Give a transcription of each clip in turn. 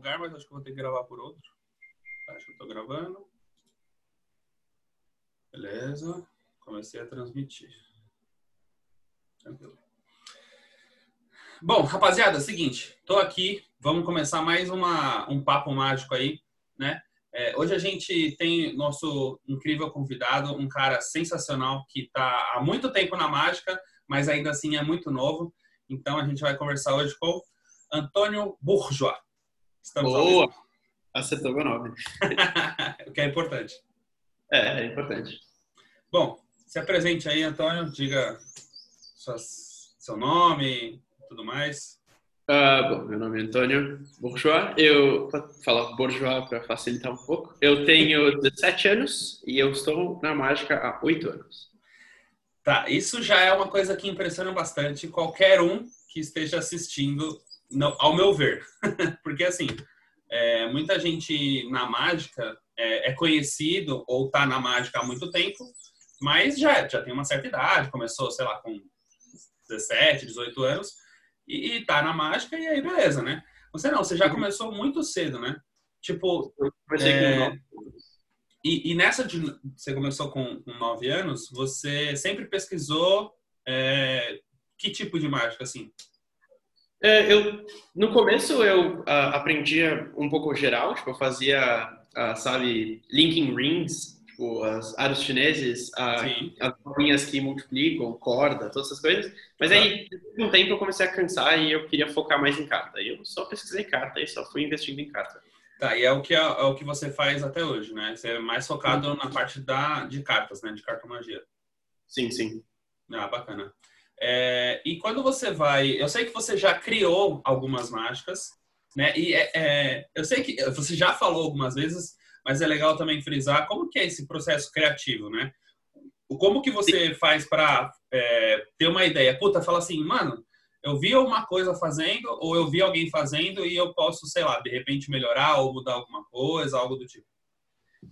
lugar, mas acho que vou ter que gravar por outro. Acho que eu tô gravando. Beleza. Comecei a transmitir. Tranquilo. Bom, rapaziada, é seguinte, tô aqui, vamos começar mais uma, um papo mágico aí, né? É, hoje a gente tem nosso incrível convidado, um cara sensacional que está há muito tempo na mágica, mas ainda assim é muito novo. Então a gente vai conversar hoje com Antônio Bourgeois. Estamos Boa! Acertou meu nome. o que é importante. É, é importante. Bom, se apresente aí, Antônio, diga suas, seu nome, tudo mais? Uh, bom, meu nome é Antônio Bourgeois. Eu vou falar Bourgeois para facilitar um pouco. Eu tenho 17 anos e eu estou na mágica há 8 anos. Tá, isso já é uma coisa que impressiona bastante qualquer um que esteja assistindo, ao meu ver. Porque, assim, é, muita gente na mágica é, é conhecido ou está na mágica há muito tempo, mas já, já tem uma certa idade, começou, sei lá, com 17, 18 anos e, e tá na mágica e aí beleza, né? Você não, você já uhum. começou muito cedo, né? Tipo, é, e, e, nessa de você começou com, com nove anos, você sempre pesquisou é, que tipo de mágica, assim? É, eu no começo eu uh, aprendia um pouco geral, tipo eu fazia, uh, sabe, linking rings tipo, as aros chineses, a, as bolinhas que multiplicam, corda, todas essas coisas. Mas aí, de um tempo, eu comecei a cansar e eu queria focar mais em carta. E eu só pesquisei carta e só fui investindo em carta. Tá, e é o que, é, é o que você faz até hoje, né? Você é mais focado na parte da, de cartas, né? De cartomagia. Sim, sim. Ah, bacana. É, e quando você vai... Eu sei que você já criou algumas mágicas, né? E é, é, eu sei que você já falou algumas vezes mas é legal também frisar como que é esse processo criativo, né? Como que você faz para é, ter uma ideia? Puta, fala assim, mano, eu vi uma coisa fazendo ou eu vi alguém fazendo e eu posso, sei lá, de repente melhorar ou mudar alguma coisa, algo do tipo.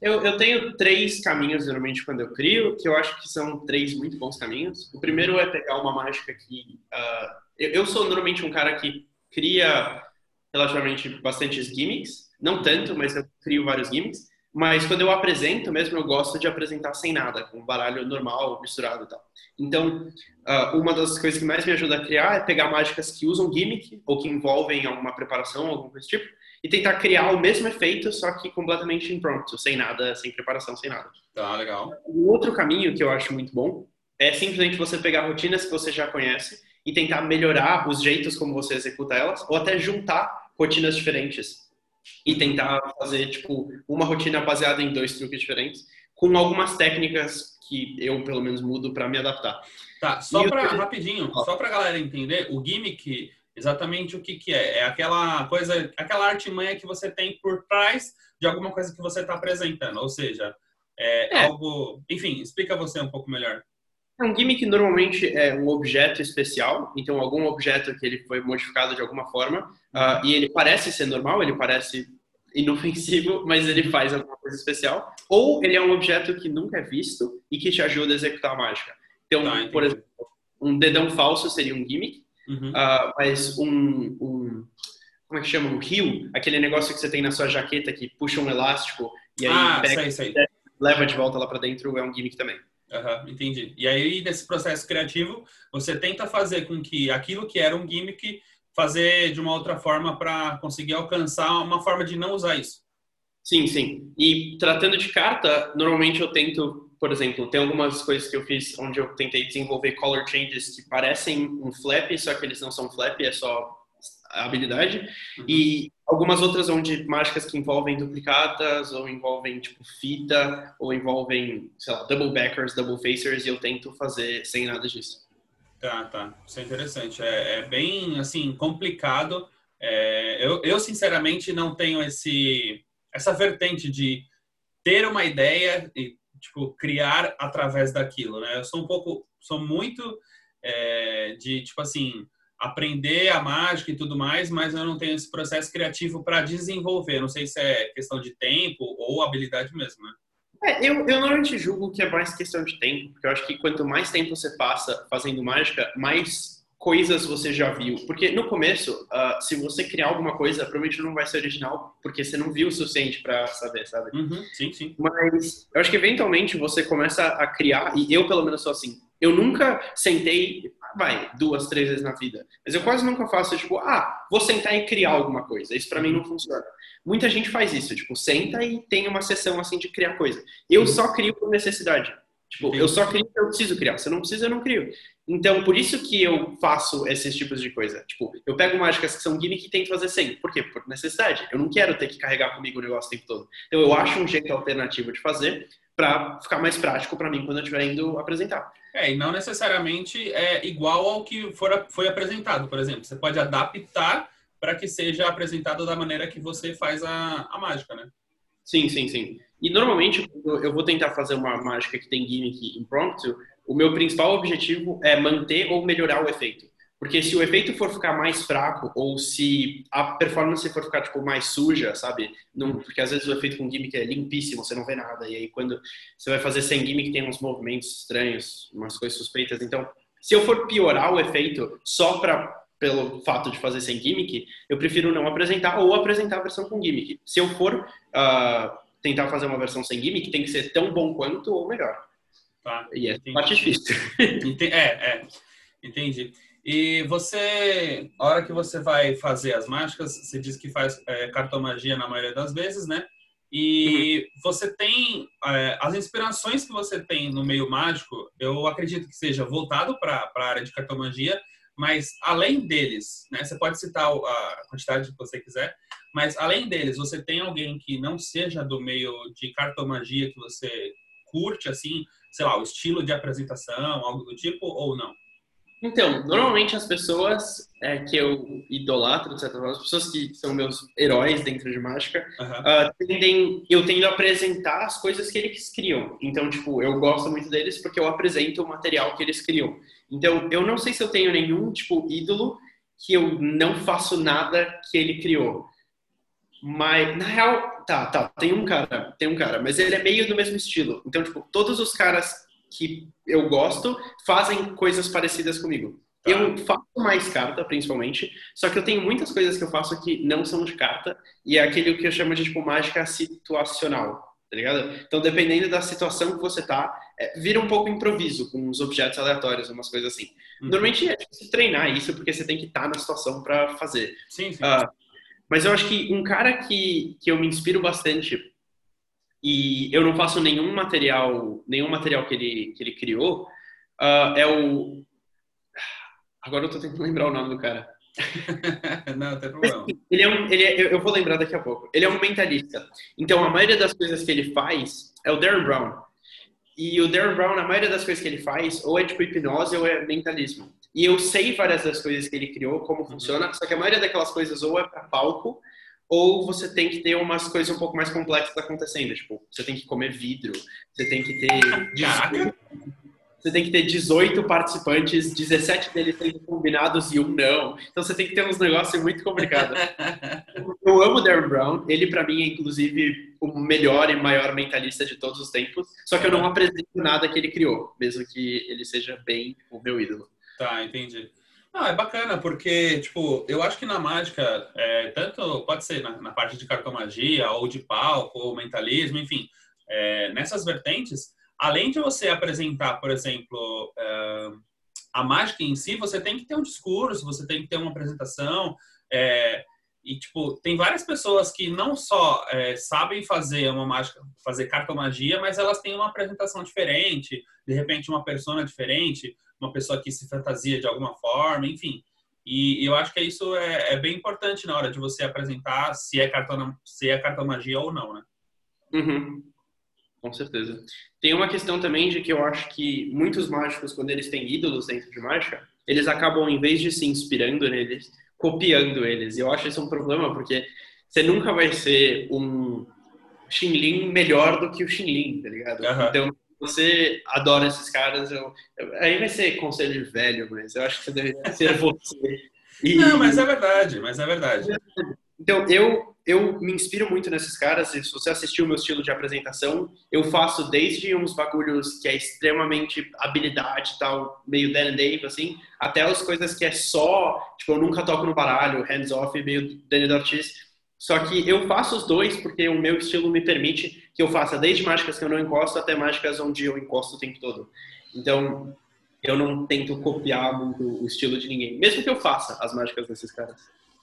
Eu, eu tenho três caminhos, geralmente, quando eu crio, que eu acho que são três muito bons caminhos. O primeiro é pegar uma mágica que... Uh, eu, eu sou normalmente um cara que cria relativamente bastantes gimmicks, não tanto, mas eu crio vários gimmicks. Mas quando eu apresento mesmo, eu gosto de apresentar sem nada, com baralho normal, misturado e tal. Então, uh, uma das coisas que mais me ajuda a criar é pegar mágicas que usam gimmick ou que envolvem alguma preparação, alguma coisa desse tipo, e tentar criar o mesmo efeito, só que completamente impromptu, sem nada, sem preparação, sem nada. Tá, legal. Um outro caminho que eu acho muito bom é simplesmente você pegar rotinas que você já conhece e tentar melhorar os jeitos como você executa elas, ou até juntar rotinas diferentes e tentar fazer tipo uma rotina baseada em dois truques diferentes, com algumas técnicas que eu pelo menos mudo para me adaptar. Tá, só para rapidinho, só para galera entender, o gimmick exatamente o que que é? É aquela coisa, aquela artimanha que você tem por trás de alguma coisa que você está apresentando, ou seja, é, é, algo, enfim, explica você um pouco melhor. Um gimmick normalmente é um objeto especial, então algum objeto que ele foi modificado de alguma forma uh, e ele parece ser normal, ele parece inofensivo, mas ele faz alguma coisa especial. Ou ele é um objeto que nunca é visto e que te ajuda a executar a mágica. Então, tá, por exemplo, um dedão falso seria um gimmick, uhum. uh, mas um, um, como é que chama? Um rio, aquele negócio que você tem na sua jaqueta que puxa um elástico e aí ah, pega, sei, sei. leva de volta lá para dentro, é um gimmick também. Uhum, entendi. E aí, nesse processo criativo, você tenta fazer com que aquilo que era um gimmick, fazer de uma outra forma para conseguir alcançar uma forma de não usar isso. Sim, sim. E tratando de carta, normalmente eu tento, por exemplo, tem algumas coisas que eu fiz onde eu tentei desenvolver color changes que parecem um flap, só que eles não são flap, é só a habilidade. Uhum. E algumas outras onde mágicas que envolvem duplicadas, ou envolvem, tipo, fita, ou envolvem, sei lá, double backers, double facers, e eu tento fazer sem nada disso. Tá, tá. Isso é interessante. É, é bem, assim, complicado. É, eu, eu, sinceramente, não tenho esse, essa vertente de ter uma ideia e, tipo, criar através daquilo, né? Eu sou um pouco, sou muito é, de, tipo assim, aprender a mágica e tudo mais, mas eu não tenho esse processo criativo para desenvolver. Não sei se é questão de tempo ou habilidade mesmo, né? É, eu, eu normalmente julgo que é mais questão de tempo, porque eu acho que quanto mais tempo você passa fazendo mágica, mais coisas você já viu? Porque no começo, uh, se você criar alguma coisa, provavelmente não vai ser original, porque você não viu o suficiente para saber, sabe? Uhum, sim, sim. Mas eu acho que eventualmente você começa a criar, e eu pelo menos sou assim. Eu nunca sentei, vai, duas, três vezes na vida, mas eu quase nunca faço, tipo, ah, vou sentar e criar alguma coisa. Isso para mim não funciona. Muita gente faz isso, tipo, senta e tem uma sessão assim de criar coisa. Eu uhum. só crio por necessidade. Tipo, eu só crio que eu preciso criar. Se eu não preciso, eu não crio. Então, por isso que eu faço esses tipos de coisa. Tipo, eu pego mágicas que são gimmick e tento fazer sem. Por quê? Por necessidade. Eu não quero ter que carregar comigo o negócio o tempo todo. Então, eu acho um jeito alternativo de fazer para ficar mais prático para mim quando eu estiver indo apresentar. É, e não necessariamente é igual ao que for, foi apresentado, por exemplo. Você pode adaptar para que seja apresentado da maneira que você faz a, a mágica, né? Sim, sim, sim. E normalmente, eu vou tentar fazer uma mágica que tem gimmick impromptu, o meu principal objetivo é manter ou melhorar o efeito. Porque se o efeito for ficar mais fraco ou se a performance for ficar tipo mais suja, sabe? Não, porque às vezes o efeito com gimmick é limpíssimo, você não vê nada. E aí quando você vai fazer sem gimmick tem uns movimentos estranhos, umas coisas suspeitas. Então, se eu for piorar o efeito só para pelo fato de fazer sem gimmick, eu prefiro não apresentar ou apresentar a versão com gimmick. Se eu for uh, tentar fazer uma versão sem gimmick, tem que ser tão bom quanto ou melhor. Tá. E é parte difícil. é, é. Entendi. E você, a hora que você vai fazer as mágicas, você diz que faz é, cartomagia na maioria das vezes, né? E uhum. você tem é, as inspirações que você tem no meio mágico, eu acredito que seja voltado para a área de cartomagia, mas além deles, né, você pode citar a quantidade que você quiser, mas além deles, você tem alguém que não seja do meio de cartomagia que você curte, assim, sei lá, o estilo de apresentação, algo do tipo, ou não? Então, normalmente as pessoas é, que eu idolatro, etc., as pessoas que são meus heróis dentro de mágica, uhum. uh, tendem, eu tendo a apresentar as coisas que eles criam. Então, tipo, eu gosto muito deles porque eu apresento o material que eles criam. Então, eu não sei se eu tenho nenhum, tipo, ídolo que eu não faço nada que ele criou. Mas, na real, tá, tá, tem um cara, tem um cara, mas ele é meio do mesmo estilo. Então, tipo, todos os caras que eu gosto fazem coisas parecidas comigo. Tá. Eu faço mais carta, principalmente, só que eu tenho muitas coisas que eu faço que não são de carta, e é aquele que eu chamo de, tipo, mágica situacional, tá ligado? Então, dependendo da situação que você tá, é, vira um pouco improviso, com uns objetos aleatórios, umas coisas assim. Uhum. Normalmente é difícil treinar isso, porque você tem que estar tá na situação para fazer. Sim, sim. Uh, mas eu acho que um cara que, que eu me inspiro bastante e eu não faço nenhum material, nenhum material que ele, que ele criou, uh, é o... Agora eu tô tentando lembrar o nome do cara. não, tem problema. Ele é um, ele é, eu vou lembrar daqui a pouco. Ele é um mentalista. Então, a maioria das coisas que ele faz é o Darren Brown. E o Darren Brown, a maioria das coisas que ele faz, ou é tipo hipnose ou é mentalismo. E eu sei várias das coisas que ele criou, como uhum. funciona, só que a maioria daquelas coisas ou é para palco, ou você tem que ter umas coisas um pouco mais complexas acontecendo. Tipo, você tem que comer vidro, você tem que ter. Caraca! Você tem que ter 18 participantes, 17 deles sendo combinados e um não. Então você tem que ter uns negócios muito complicados. Eu amo Darren Brown. Ele, para mim, é inclusive o melhor e maior mentalista de todos os tempos. Só que eu não apresento nada que ele criou, mesmo que ele seja bem o meu ídolo. Tá, entendi. Ah, é bacana, porque, tipo, eu acho que na mágica, é, tanto pode ser na, na, parte de cartomagia, ou de palco, ou mentalismo, enfim, é, nessas vertentes, além de você apresentar, por exemplo, é, a mágica em si, você tem que ter um discurso, você tem que ter uma apresentação, é, e, tipo, tem várias pessoas que não só é, sabem fazer uma mágica, fazer cartomagia, mas elas têm uma apresentação diferente, de repente uma persona diferente, uma pessoa que se fantasia de alguma forma, enfim. E eu acho que isso é, é bem importante na hora de você apresentar se é, cartona, se é cartomagia ou não, né? Uhum. Com certeza. Tem uma questão também de que eu acho que muitos mágicos, quando eles têm ídolos dentro de mágica, eles acabam, em vez de se inspirando neles, copiando eles. E eu acho isso um problema, porque você nunca vai ser um Xinlin melhor do que o Xinlin, tá ligado? Uhum. Então, você adora esses caras, eu, aí vai ser conselho velho, mas eu acho que você deveria ser você. E... Não, mas é verdade, mas é verdade. Então, eu, eu me inspiro muito nesses caras. Se você assistiu o meu estilo de apresentação, eu faço desde uns bagulhos que é extremamente habilidade tal, meio Dan Dave, assim, até as coisas que é só, tipo, eu nunca toco no baralho, hands off, meio Danny Ortiz. Só que eu faço os dois porque o meu estilo me permite que eu faça desde mágicas que eu não encosto até mágicas onde eu encosto o tempo todo. Então, eu não tento copiar muito o estilo de ninguém, mesmo que eu faça as mágicas desses caras.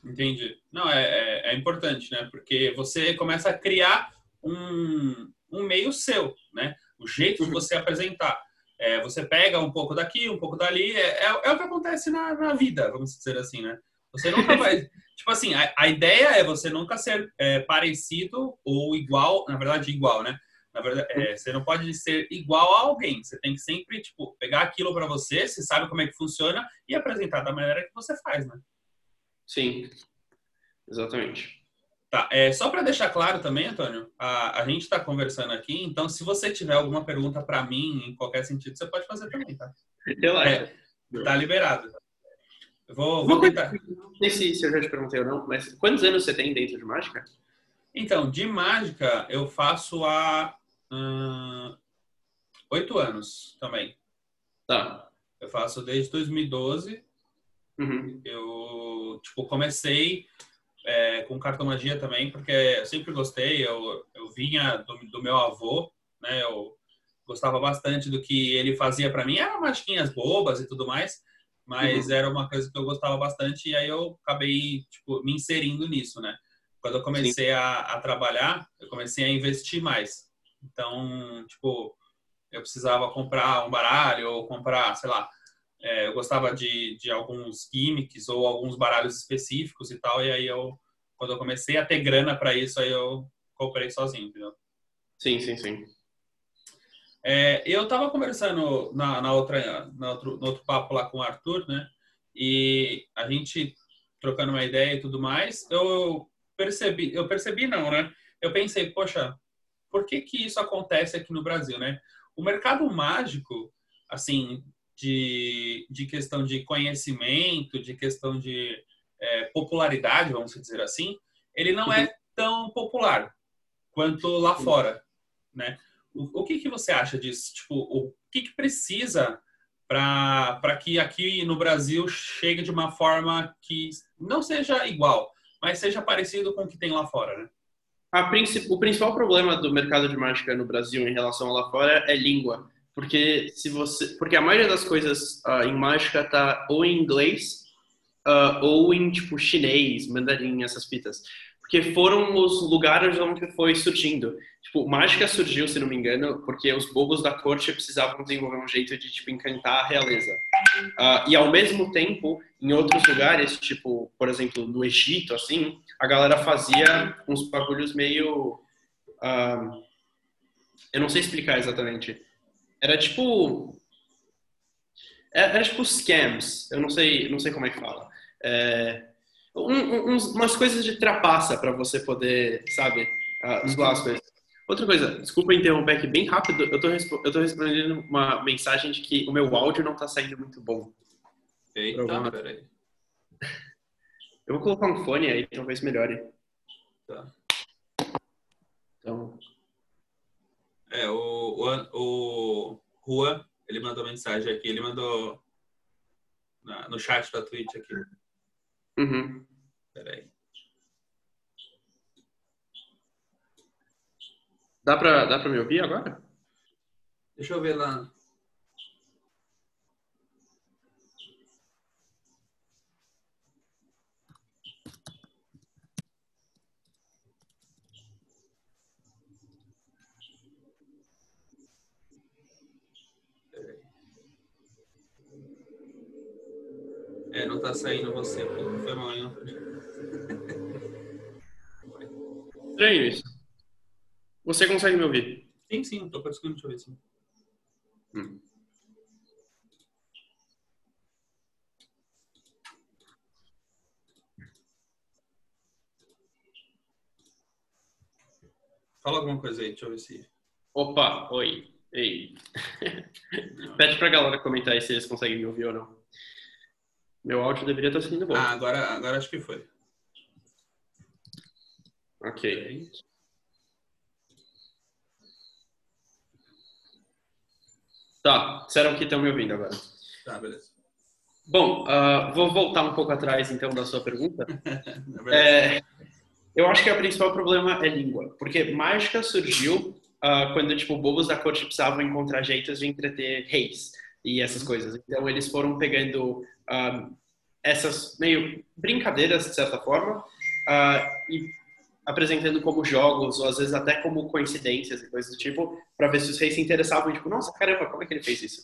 Entendi. Não, é, é, é importante, né? Porque você começa a criar um, um meio seu, né? O jeito de você apresentar. É, você pega um pouco daqui, um pouco dali, é, é, é o que acontece na, na, vida, vamos dizer assim, né? Você nunca vai. tipo assim, a, a, ideia é você nunca ser é, parecido ou igual, na verdade, igual, né? Na verdade, é, você não pode ser igual a alguém. Você tem que sempre, tipo, pegar aquilo para você, você sabe como é que funciona e apresentar da maneira que você faz, né? Sim, exatamente. Tá, é, só para deixar claro também, Antônio, a, a gente está conversando aqui, então se você tiver alguma pergunta para mim, em qualquer sentido, você pode fazer também, tá? Relaxa. É, tá liberado. Vou, vou tentar. Não sei se, se eu já te perguntei ou não, mas quantos anos você tem dentro de mágica? Então, de mágica eu faço há oito anos também. Tá. Eu faço desde 2012. Uhum. Eu, tipo, comecei é, com cartomagia também, porque eu sempre gostei. Eu, eu vinha do, do meu avô, né? Eu gostava bastante do que ele fazia para mim. Eram magiquinhas bobas e tudo mais mas uhum. era uma coisa que eu gostava bastante e aí eu acabei tipo, me inserindo nisso, né? Quando eu comecei a, a, trabalhar, eu comecei a investir mais. Então, tipo, eu precisava comprar um baralho ou comprar, sei lá, é, eu gostava de, de alguns gimmicks ou alguns baralhos específicos e tal, e aí eu, quando eu comecei a ter grana para isso, aí eu comprei sozinho, entendeu? Sim, sim, sim. É, eu estava conversando na, na outra, na outro, no outro papo lá com o Arthur, né? E a gente trocando uma ideia e tudo mais, eu percebi, eu percebi não, né? Eu pensei, poxa, por que que isso acontece aqui no Brasil, né? O mercado mágico, assim, de, de questão de conhecimento, de questão de é, popularidade, vamos dizer assim, ele não é tão popular quanto lá fora, né? O, o que, que você acha disso? Tipo, o que, que precisa para que aqui no Brasil chegue de uma forma que não seja igual, mas seja parecido com o que tem lá fora, né? o principal problema do mercado de mágica no Brasil em relação a lá fora é língua, porque se você, porque a maioria das coisas uh, em mágica tá ou em inglês uh, ou em tipo chinês, mandarim, essas fitas porque foram os lugares onde foi surgindo. Tipo, mágica surgiu, se não me engano, porque os bobos da corte precisavam desenvolver um jeito de, tipo, encantar a realeza. Uh, e, ao mesmo tempo, em outros lugares, tipo, por exemplo, no Egito, assim, a galera fazia uns bagulhos meio... Eu não sei explicar exatamente. Era tipo... Era, era tipo scams. Eu não sei, não sei como é que fala. É um, um, umas coisas de trapaça para você poder, sabe, uh, zoar as coisas. Outra coisa, desculpa interromper aqui bem rápido, eu tô, eu tô respondendo uma mensagem de que o meu áudio não tá saindo muito bom. Eita, peraí. Eu vou colocar um fone aí, talvez melhore. Tá. Então. É, o, o, o Rua, ele mandou mensagem aqui, ele mandou na, no chat da Twitch aqui. Uhum. Peraí. Dá pra, dá pra me ouvir agora? Deixa eu ver lá. É, não tá saindo você. Foi mal, hein? Estranho isso. Você consegue me ouvir? Sim, sim, tô conseguindo te ouvir, sim. Hum. Fala alguma coisa aí, deixa eu ver se. Opa, oi. Ei. Pede pra galera comentar aí se eles conseguem me ouvir ou não. Meu áudio deveria estar saindo bom. Ah, agora, agora acho que foi. Ok. Tá, disseram que estão me ouvindo agora. Tá, beleza. Bom, uh, vou voltar um pouco atrás então da sua pergunta. é, eu acho que o principal problema é língua, porque mágica surgiu uh, quando tipo bobos da corte precisavam encontrar jeitos de entreter reis e essas uhum. coisas. Então eles foram pegando uh, essas meio brincadeiras de certa forma e apresentando como jogos ou às vezes até como coincidências e coisas do tipo para ver se os reis se interessavam tipo nossa caramba como é que ele fez isso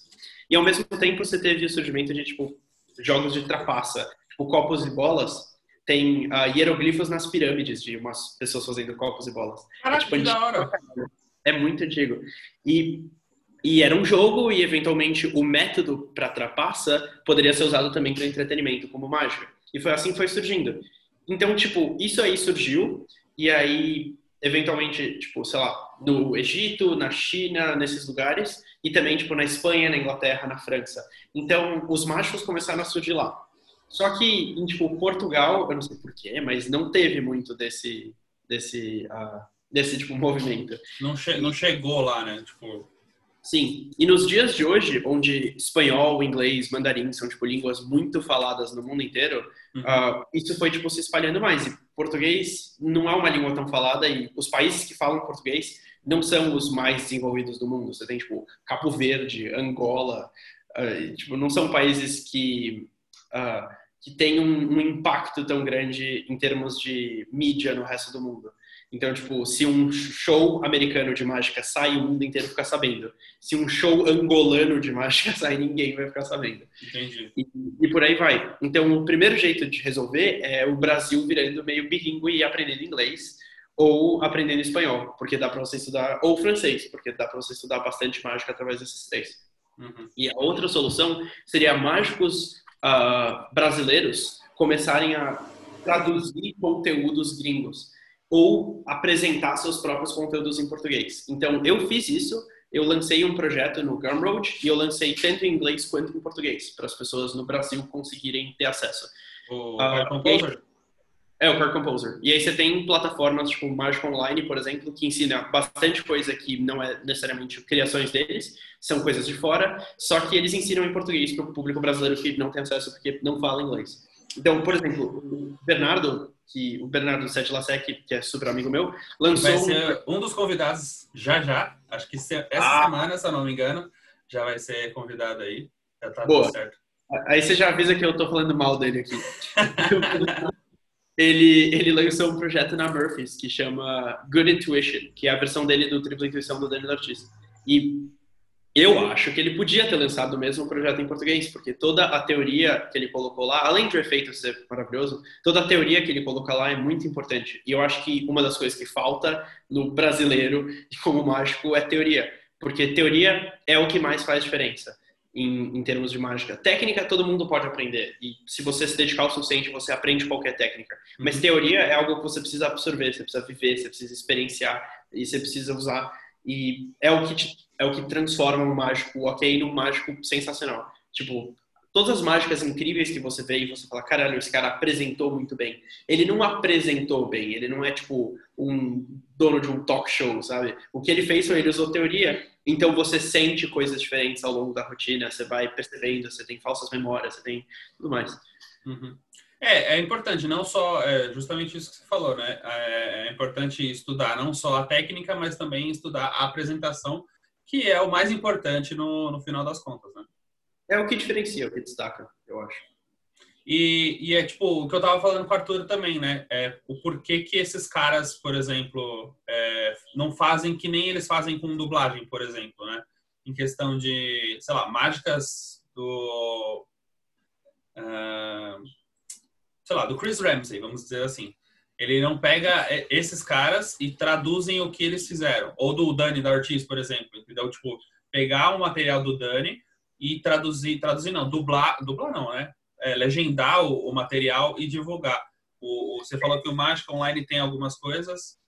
e ao mesmo tempo você teve o surgimento de tipo jogos de trapaça, tipo copos e bolas, tem uh, hieroglifos nas pirâmides de umas pessoas fazendo copos e bolas. Caraca, é, tipo, que da hora! É muito antigo. E, e era um jogo e, eventualmente, o método para trapaça poderia ser usado também para entretenimento, como mágica. E foi assim que foi surgindo. Então, tipo, isso aí surgiu e aí, eventualmente, tipo, sei lá, no Egito, na China, nesses lugares, e também tipo na Espanha, na Inglaterra, na França. Então, os mágicos começaram a surgir lá. Só que em tipo Portugal, eu não sei porquê, mas não teve muito desse desse uh, desse tipo movimento. Não, che não chegou lá, né? Tipo Sim, e nos dias de hoje, onde espanhol, inglês, mandarim são tipo línguas muito faladas no mundo inteiro, uhum. uh, isso foi tipo se espalhando mais. E português não é uma língua tão falada e os países que falam português não são os mais desenvolvidos do mundo. Você tem, tipo, Cabo Verde, Angola, uh, tipo, não são países que, uh, que têm um, um, impacto tão grande em termos de mídia no resto do mundo. Então, tipo, se um show americano de mágica sai, o mundo inteiro fica sabendo. Se um show angolano de mágica sai, ninguém vai ficar sabendo. Entendi. E, e por aí vai. Então, o primeiro jeito de resolver é o Brasil virando meio bilíngue e aprendendo inglês ou aprendendo espanhol, porque dá para você estudar, ou francês, porque dá para você estudar bastante mágica através desses três. Uhum. E a outra solução seria mágicos uh, brasileiros começarem a traduzir conteúdos gringos ou apresentar seus próprios conteúdos em português. Então, eu fiz isso, eu lancei um projeto no Gumroad e eu lancei tanto em inglês quanto em português, para as pessoas no Brasil conseguirem ter acesso. O uh, Composer? É, o Card Composer. E aí você tem plataformas tipo Magic Online, por exemplo, que ensina bastante coisa que não é necessariamente criações deles, são coisas de fora, só que eles ensinam em português para o público brasileiro que não tem acesso porque não fala inglês. Então, por exemplo, o Bernardo, que o Bernardo Sete Lasek, que é super amigo meu, lançou vai ser um dos convidados já já, acho que essa ah. semana, se eu não me engano, já vai ser convidado aí. Já tá Boa. certo. Aí você já avisa que eu tô falando mal dele aqui. ele, ele lançou um projeto na Murphys que chama Good Intuition, que é a versão dele do Tripla Intuição do Daniel Ortiz. E eu acho que ele podia ter lançado o mesmo projeto em português, porque toda a teoria que ele colocou lá, além de o efeito ser maravilhoso, toda a teoria que ele coloca lá é muito importante. E eu acho que uma das coisas que falta no brasileiro e como mágico é teoria, porque teoria é o que mais faz diferença em, em, termos de mágica. Técnica todo mundo pode aprender e se você se dedicar o suficiente você aprende qualquer técnica. Mas teoria é algo que você precisa absorver, você precisa viver, você precisa experienciar e você precisa usar e é o que te, é o que transforma um mágico ok num mágico sensacional. Tipo todas as mágicas incríveis que você vê e você fala, caralho, esse cara apresentou muito bem. Ele não apresentou bem, ele não é tipo um dono de um talk show, sabe? O que ele fez foi ele usou teoria então você sente coisas diferentes ao longo da rotina, você vai percebendo, você tem falsas memórias, você tem tudo mais. Uhum. É, é importante, não só, é justamente isso que você falou, né? É, é importante estudar não só a técnica, mas também estudar a apresentação, que é o mais importante no, no final das contas, né? É o que diferencia, o que destaca, eu acho. E, e, é tipo o que eu tava falando com o Arthur também, né? É o porquê que esses caras, por exemplo, é, não fazem que nem eles fazem com dublagem, por exemplo, né? Em questão de, sei lá, mágicas do. Uh, sei lá, do Chris Ramsey, vamos dizer assim. Ele não pega esses caras e traduzem o que eles fizeram. Ou do Dani da Ortiz, por exemplo, entendeu? Tipo, pegar o material do Dani e traduzir, traduzir não, dublar, dublar não, né? é, legendar o, o, material e divulgar. O, você falou que o Mágica Online tem algumas coisas.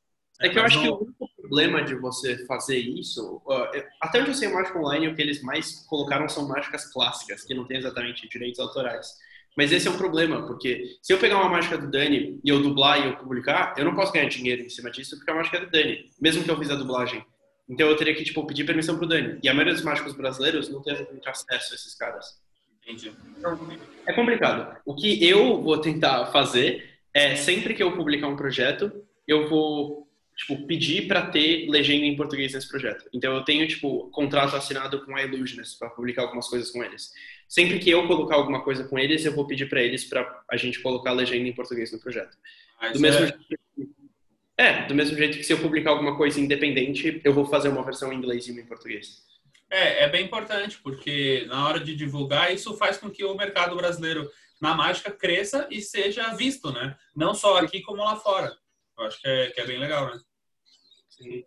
É que eu acho que o único problema de você fazer isso, uh, até onde eu sei o Mágica Online, o que eles mais colocaram são mágicas clássicas, que não tem exatamente direitos autorais. Mas esse é um problema, porque se eu pegar uma mágica do Dani e eu dublar e eu publicar, eu não posso ganhar dinheiro em cima disso porque a mágica é do Dani, mesmo que eu fiz a dublagem. Então eu teria que tipo pedir permissão pro Dani. E a maioria dos mágicos brasileiros não tem acesso a esses caras. Entendi. Então, é complicado. O que eu vou tentar fazer é sempre que eu publicar um projeto, eu vou tipo, pedir para ter legenda em português nesse projeto. Então eu tenho tipo contrato assinado com a Illusionist para publicar algumas coisas com eles. Sempre que eu colocar alguma coisa com eles, eu vou pedir para eles para a gente colocar a legenda em português no projeto. do mesmo é... jeito é, do mesmo jeito que se eu publicar alguma coisa independente, eu vou fazer uma versão em inglês e uma em português. É, é bem importante, porque na hora de divulgar, isso faz com que o mercado brasileiro na mágica cresça e seja visto, né? Não só aqui como lá fora. Eu acho que é, que é bem legal, né? Sim.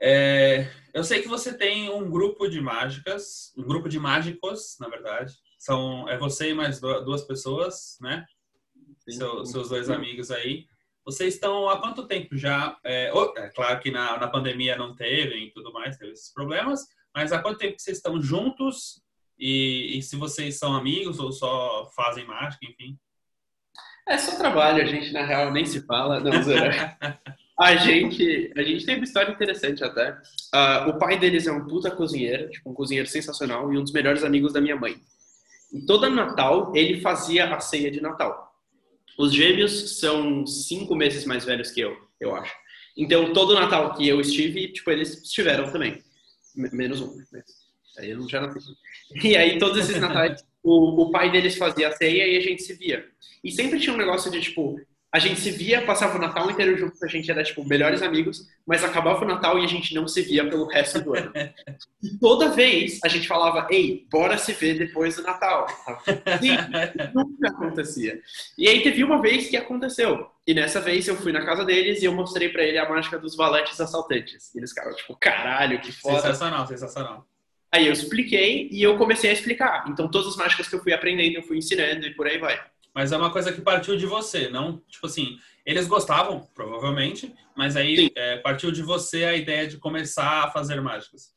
É, eu sei que você tem um grupo de mágicas, um grupo de mágicos, na verdade. São, é você e mais duas pessoas, né? Seu, seus dois amigos aí. Vocês estão há quanto tempo já? É, é claro que na, na pandemia não teve e tudo mais, teve esses problemas, mas há quanto tempo que vocês estão juntos? E, e se vocês são amigos ou só fazem mágica, enfim? É só trabalho, a gente na real nem se fala. Não, a gente, a gente tem uma história interessante até. Uh, o pai deles é um puta cozinheiro, tipo um cozinheiro sensacional e um dos melhores amigos da minha mãe. E todo Natal ele fazia a ceia de Natal. Os gêmeos são cinco meses mais velhos que eu, eu acho. Então todo Natal que eu estive, tipo eles estiveram também, menos um. Né? Aí eu já nasci. E aí todos esses natais o, o pai deles fazia a ceia e a gente se via. E sempre tinha um negócio de, tipo, a gente se via, passava o Natal inteiro junto, a gente era, tipo, melhores amigos, mas acabava o Natal e a gente não se via pelo resto do ano. E toda vez a gente falava, ei, bora se ver depois do Natal. Sim, nunca acontecia. E aí teve uma vez que aconteceu. E nessa vez eu fui na casa deles e eu mostrei para ele a mágica dos valetes assaltantes. E eles ficaram, tipo, caralho, que foda. Sensacional, sensacional. Aí eu expliquei e eu comecei a explicar. Então todas as mágicas que eu fui aprendendo, eu fui ensinando e por aí vai. Mas é uma coisa que partiu de você, não? Tipo assim, eles gostavam, provavelmente, mas aí é, partiu de você a ideia de começar a fazer mágicas.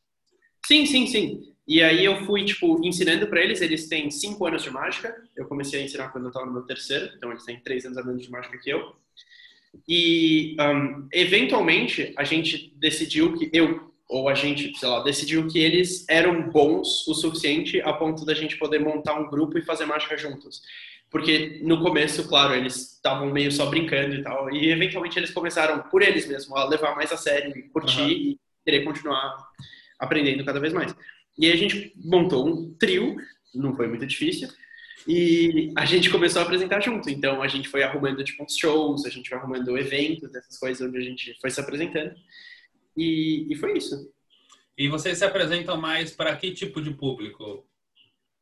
Sim, sim, sim. E aí eu fui, tipo, ensinando para eles. Eles têm cinco anos de mágica. Eu comecei a ensinar quando eu estava no meu terceiro. Então eles têm três anos a menos de mágica que eu. E, um, eventualmente, a gente decidiu que eu ou a gente, sei lá, decidiu que eles eram bons o suficiente a ponto da gente poder montar um grupo e fazer mágica juntos. Porque no começo, claro, eles estavam meio só brincando e tal, e eventualmente eles começaram por eles mesmos a levar mais a sério e curtir uhum. e querer continuar aprendendo cada vez mais. E aí a gente montou um trio, não foi muito difícil, e a gente começou a apresentar junto. Então a gente foi arrumando tipo uns shows, a gente foi arrumando eventos, essas coisas onde a gente foi se apresentando. E, e foi isso. E vocês se apresentam mais para que tipo de público?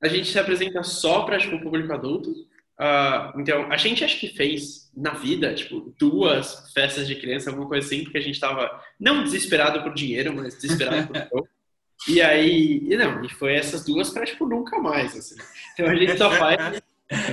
A gente se apresenta só para tipo, público adulto. Uh, então, a gente acho que fez na vida, tipo, duas festas de criança, alguma coisa assim, porque a gente tava não desesperado por dinheiro, mas desesperado por show. E aí, e não, e foi essas duas para tipo nunca mais, assim. Então a gente só faz.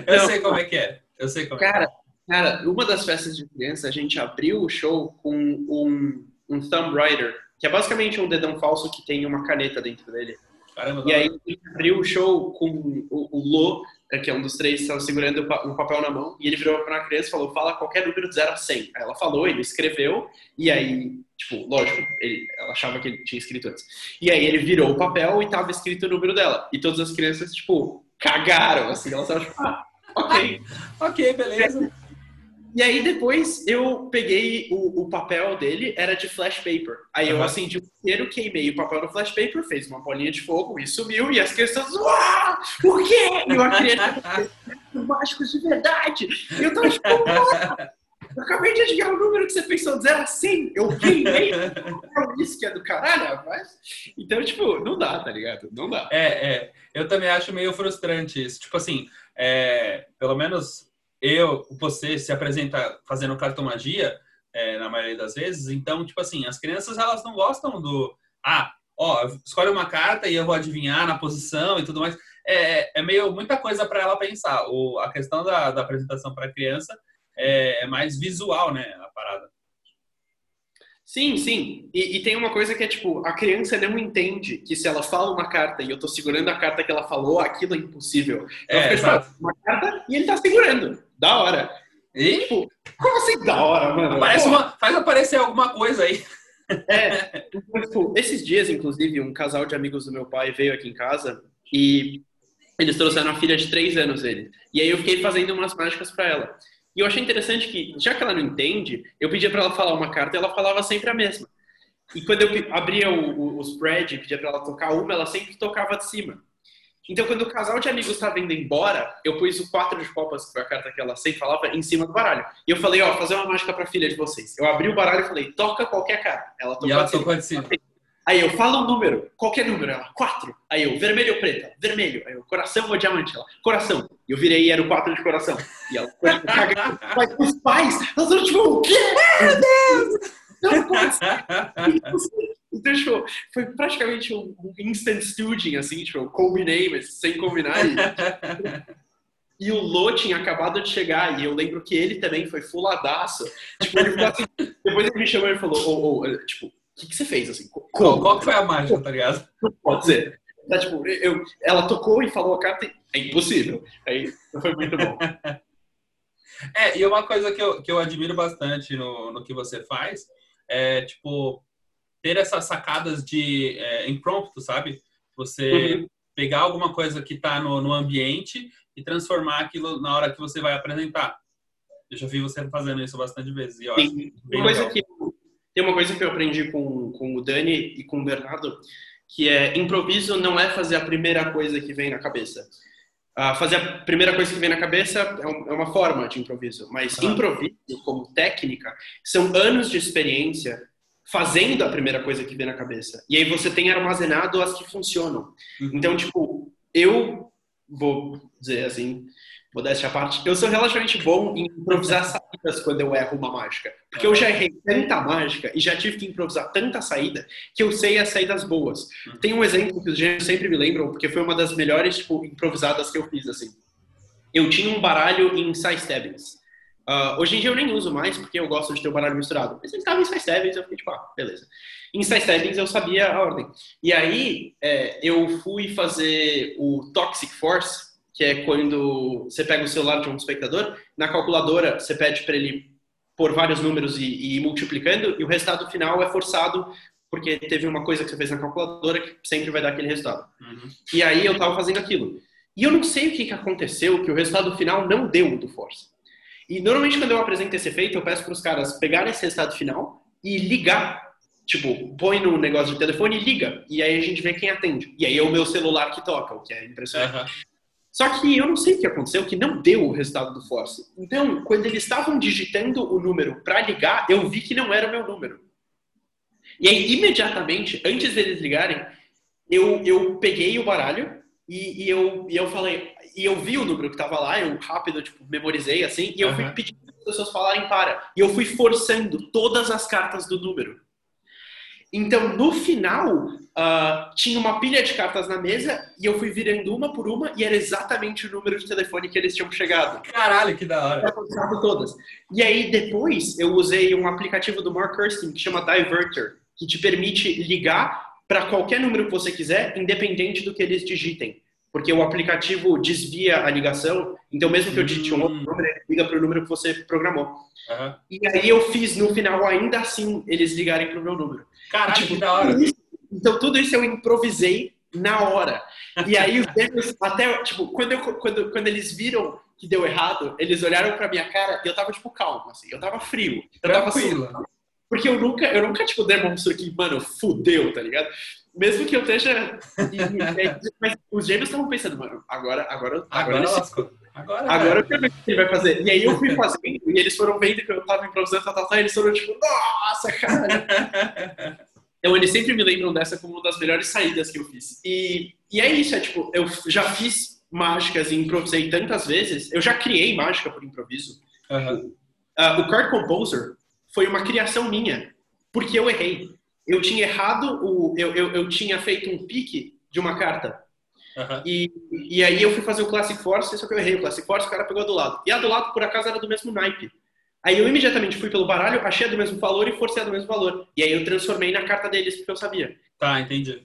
Eu não, sei como é que é. Eu sei como cara, é. Cara, uma das festas de criança, a gente abriu o show com um um thumb writer, que é basicamente um dedão falso que tem uma caneta dentro dele. Caramba, e aí ele abriu o show com o, o Lo, é, que é um dos três, estava segurando um papel na mão, e ele virou para a criança e falou, fala qualquer número de 0 a 100. Aí ela falou, ele escreveu, e aí, tipo, lógico, ele, ela achava que ele tinha escrito antes. E aí ele virou o papel e tava escrito o número dela. E todas as crianças, tipo, cagaram, assim, elas estavam tipo, ah, ok. ok, beleza. E aí depois eu peguei o, o, papel dele, era de flash paper. Aí uhum. eu acendi o inteiro, queimei o papel no flash paper, fez uma bolinha de fogo e sumiu. E as crianças, uau, por quê? E eu acredito mágicos de verdade. E eu tava tipo, eu acabei de adivinhar o número que você pensou de 0 a 100. Eu queimei. Isso que é do caralho, mas... Então, tipo, não dá, tá ligado? Não dá. É, é. Eu também acho meio frustrante isso. Tipo assim, é, pelo menos eu, você se apresenta fazendo cartomagia, é, na maioria das vezes, então, tipo assim, as crianças, elas não gostam do, ah, ó, escolhe uma carta e eu vou adivinhar na posição e tudo mais. É, é meio muita coisa para ela pensar. O, a questão da, da apresentação para a criança é, é, mais visual, né, a parada. Sim, sim. E, e, tem uma coisa que é tipo, a criança não entende que se ela fala uma carta e eu tô segurando a carta que ela falou, aquilo é impossível. Ela é, fica, tipo, uma carta e ele tá segurando. Da hora. E? Tipo, como assim da hora, mano? uma, faz aparecer alguma coisa aí. É, tipo, esses dias, inclusive, um casal de amigos do meu pai veio aqui em casa e eles trouxeram uma filha de três anos ele. E aí eu fiquei fazendo umas mágicas para ela. E eu achei interessante que, já que ela não entende, eu pedia para ela falar uma carta e ela falava sempre a mesma. E quando eu abria o, o, o spread e pedia para ela tocar uma, ela sempre tocava de cima. Então, quando o casal de amigos estava indo embora, eu pus o quatro de copas, que foi a carta que ela sempre falava, em cima do baralho. E eu falei, ó, fazer uma mágica para a filha de vocês. Eu abri o baralho e falei, toca qualquer carta. Ela tocou e ela tocou de cima. Aí eu falo um número, qualquer número, ela, quatro. Aí eu, vermelho ou preta? Vermelho. Aí eu, coração ou diamante? Ela, coração. E eu virei e era o quatro de coração. E ela, cagando. Mas os pais, elas foram tipo, o quê? Meu Deus! Não Então, tipo, foi praticamente um, instant staging, assim, tipo, eu combinei, mas sem combinar. E, o Lô tinha acabado de chegar, e eu lembro que ele também foi fuladaço. Tipo, ele assim, depois ele me chamou e falou, oh, oh, tipo, que, que você fez? Assim, como? Qual foi a mágica, tá ligado? Não pode ser. Tá, tipo, eu, ela tocou e falou a carta, é impossível. Aí foi muito bom. É, e uma coisa que eu, que eu admiro bastante no, no que você faz é, tipo, ter essas sacadas de é, impromptu, sabe? Você uhum. pegar alguma coisa que está no, no ambiente e transformar aquilo na hora que você vai apresentar. Eu já vi você fazendo isso bastante vezes. E Sim. Uma coisa que tem uma coisa que eu aprendi com, com o Dani e com o Bernardo, que é improviso não é fazer a primeira coisa que vem na cabeça. Uh, fazer a primeira coisa que vem na cabeça é, um, é uma forma de improviso, mas ah. improviso como técnica são anos de experiência fazendo a primeira coisa que vem na cabeça. E aí você tem armazenado as que funcionam. Uhum. Então, tipo, eu vou dizer assim, modéstia à parte, eu sou relativamente bom em improvisar saídas quando eu erro uma mágica. Porque eu já errei tanta mágica e já tive que improvisar tanta saída que eu sei as saídas boas. Uhum. Tem um exemplo que os gêmeos sempre me lembram, porque foi uma das melhores tipo, improvisadas que eu fiz, assim. Eu tinha um baralho em side stabbings. Uh, hoje em dia eu nem uso mais, porque eu gosto de ter o baralho misturado. Mas ele estava em side stabbings, eu fiquei tipo, ah, beleza. Em side stabbings eu sabia a ordem. E aí é, eu fui fazer o Toxic Force, que é quando você pega o celular de um espectador, na calculadora você pede para ele pôr vários números e, e ir multiplicando, e o resultado final é forçado porque teve uma coisa que você fez na calculadora que sempre vai dar aquele resultado. Uhum. E aí eu estava fazendo aquilo. E eu não sei o que, que aconteceu, que o resultado final não deu do Force. E normalmente quando eu apresento esse efeito, eu peço para os caras pegarem esse resultado final e ligar. Tipo, põe no negócio de telefone e liga. E aí a gente vê quem atende. E aí é o meu celular que toca, o que é impressionante. Uhum. Só que eu não sei o que aconteceu, que não deu o resultado do Force. Então, quando eles estavam digitando o número para ligar, eu vi que não era o meu número. E aí, imediatamente, antes deles ligarem, eu, eu peguei o baralho e, e eu, e eu falei, e eu vi o número que estava lá, eu rápido, tipo, memorizei assim, e eu uhum. fui pedindo para as pessoas falarem para. E eu fui forçando todas as cartas do número. Então, no final, uh, tinha uma pilha de cartas na mesa e eu fui virando uma por uma e era exatamente o número de telefone que eles tinham chegado. Caralho, que da hora. todas. E aí, depois, eu usei um aplicativo do Mark Kirsten que chama Diverter, que te permite ligar para qualquer número que você quiser, independente do que eles digitem. Porque o aplicativo desvia a ligação, então mesmo que eu digite um outro hum. número, ele liga para o número que você programou. Uhum. E aí eu fiz no final, ainda assim, eles ligarem para o meu número. Caralho, tipo, que da hora. Isso, então tudo isso eu improvisei na hora. E aí os gêmeos, até, tipo, quando, eu, quando, quando eles viram que deu errado, eles olharam pra minha cara e eu tava, tipo, calmo, assim. Eu tava frio. Eu tava assim, Porque eu nunca, eu nunca, tipo, demonstro que, mano, fudeu, tá ligado? Mesmo que eu esteja... mas os gêmeos estavam pensando, mano, agora... Agora, agora, agora, agora, agora eu quero ver o que ele vai fazer. E aí eu fui fazendo e eles foram vendo que eu tava improvisando, tal, tal, tal, e eles foram, tipo, nossa, cara... Então, eles sempre me lembram dessa como uma das melhores saídas que eu fiz. E, e é isso, é tipo, eu já fiz mágicas e improvisei tantas vezes, eu já criei mágica por improviso. Uhum. Uh, o Card Composer foi uma criação minha, porque eu errei. Eu tinha errado, o, eu, eu, eu tinha feito um pique de uma carta. Uhum. E, e aí eu fui fazer o Classic Force, só que eu errei o Classic Force, o cara pegou do lado. E a do lado, por acaso, era do mesmo naipe. Aí eu imediatamente fui pelo baralho, achei a do mesmo valor e forcei a do mesmo valor. E aí eu transformei na carta deles porque eu sabia. Tá, entendi.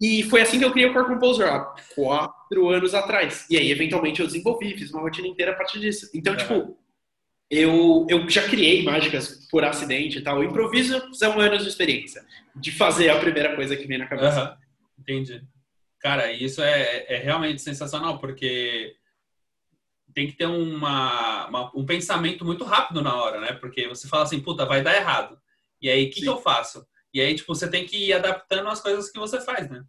E foi assim que eu criei o Core Composer há quatro anos atrás. E aí, eventualmente, eu desenvolvi, fiz uma rotina inteira a partir disso. Então, tipo, eu, eu já criei mágicas por acidente e tal. Improviso são anos de experiência. De fazer a primeira coisa que vem na cabeça. Uhum. Entendi. Cara, isso é, é realmente sensacional, porque tem que ter uma, uma, um pensamento muito rápido na hora, né? Porque você fala assim, puta, vai dar errado. E aí, o que, que eu faço? E aí, tipo, você tem que ir adaptando as coisas que você faz, né?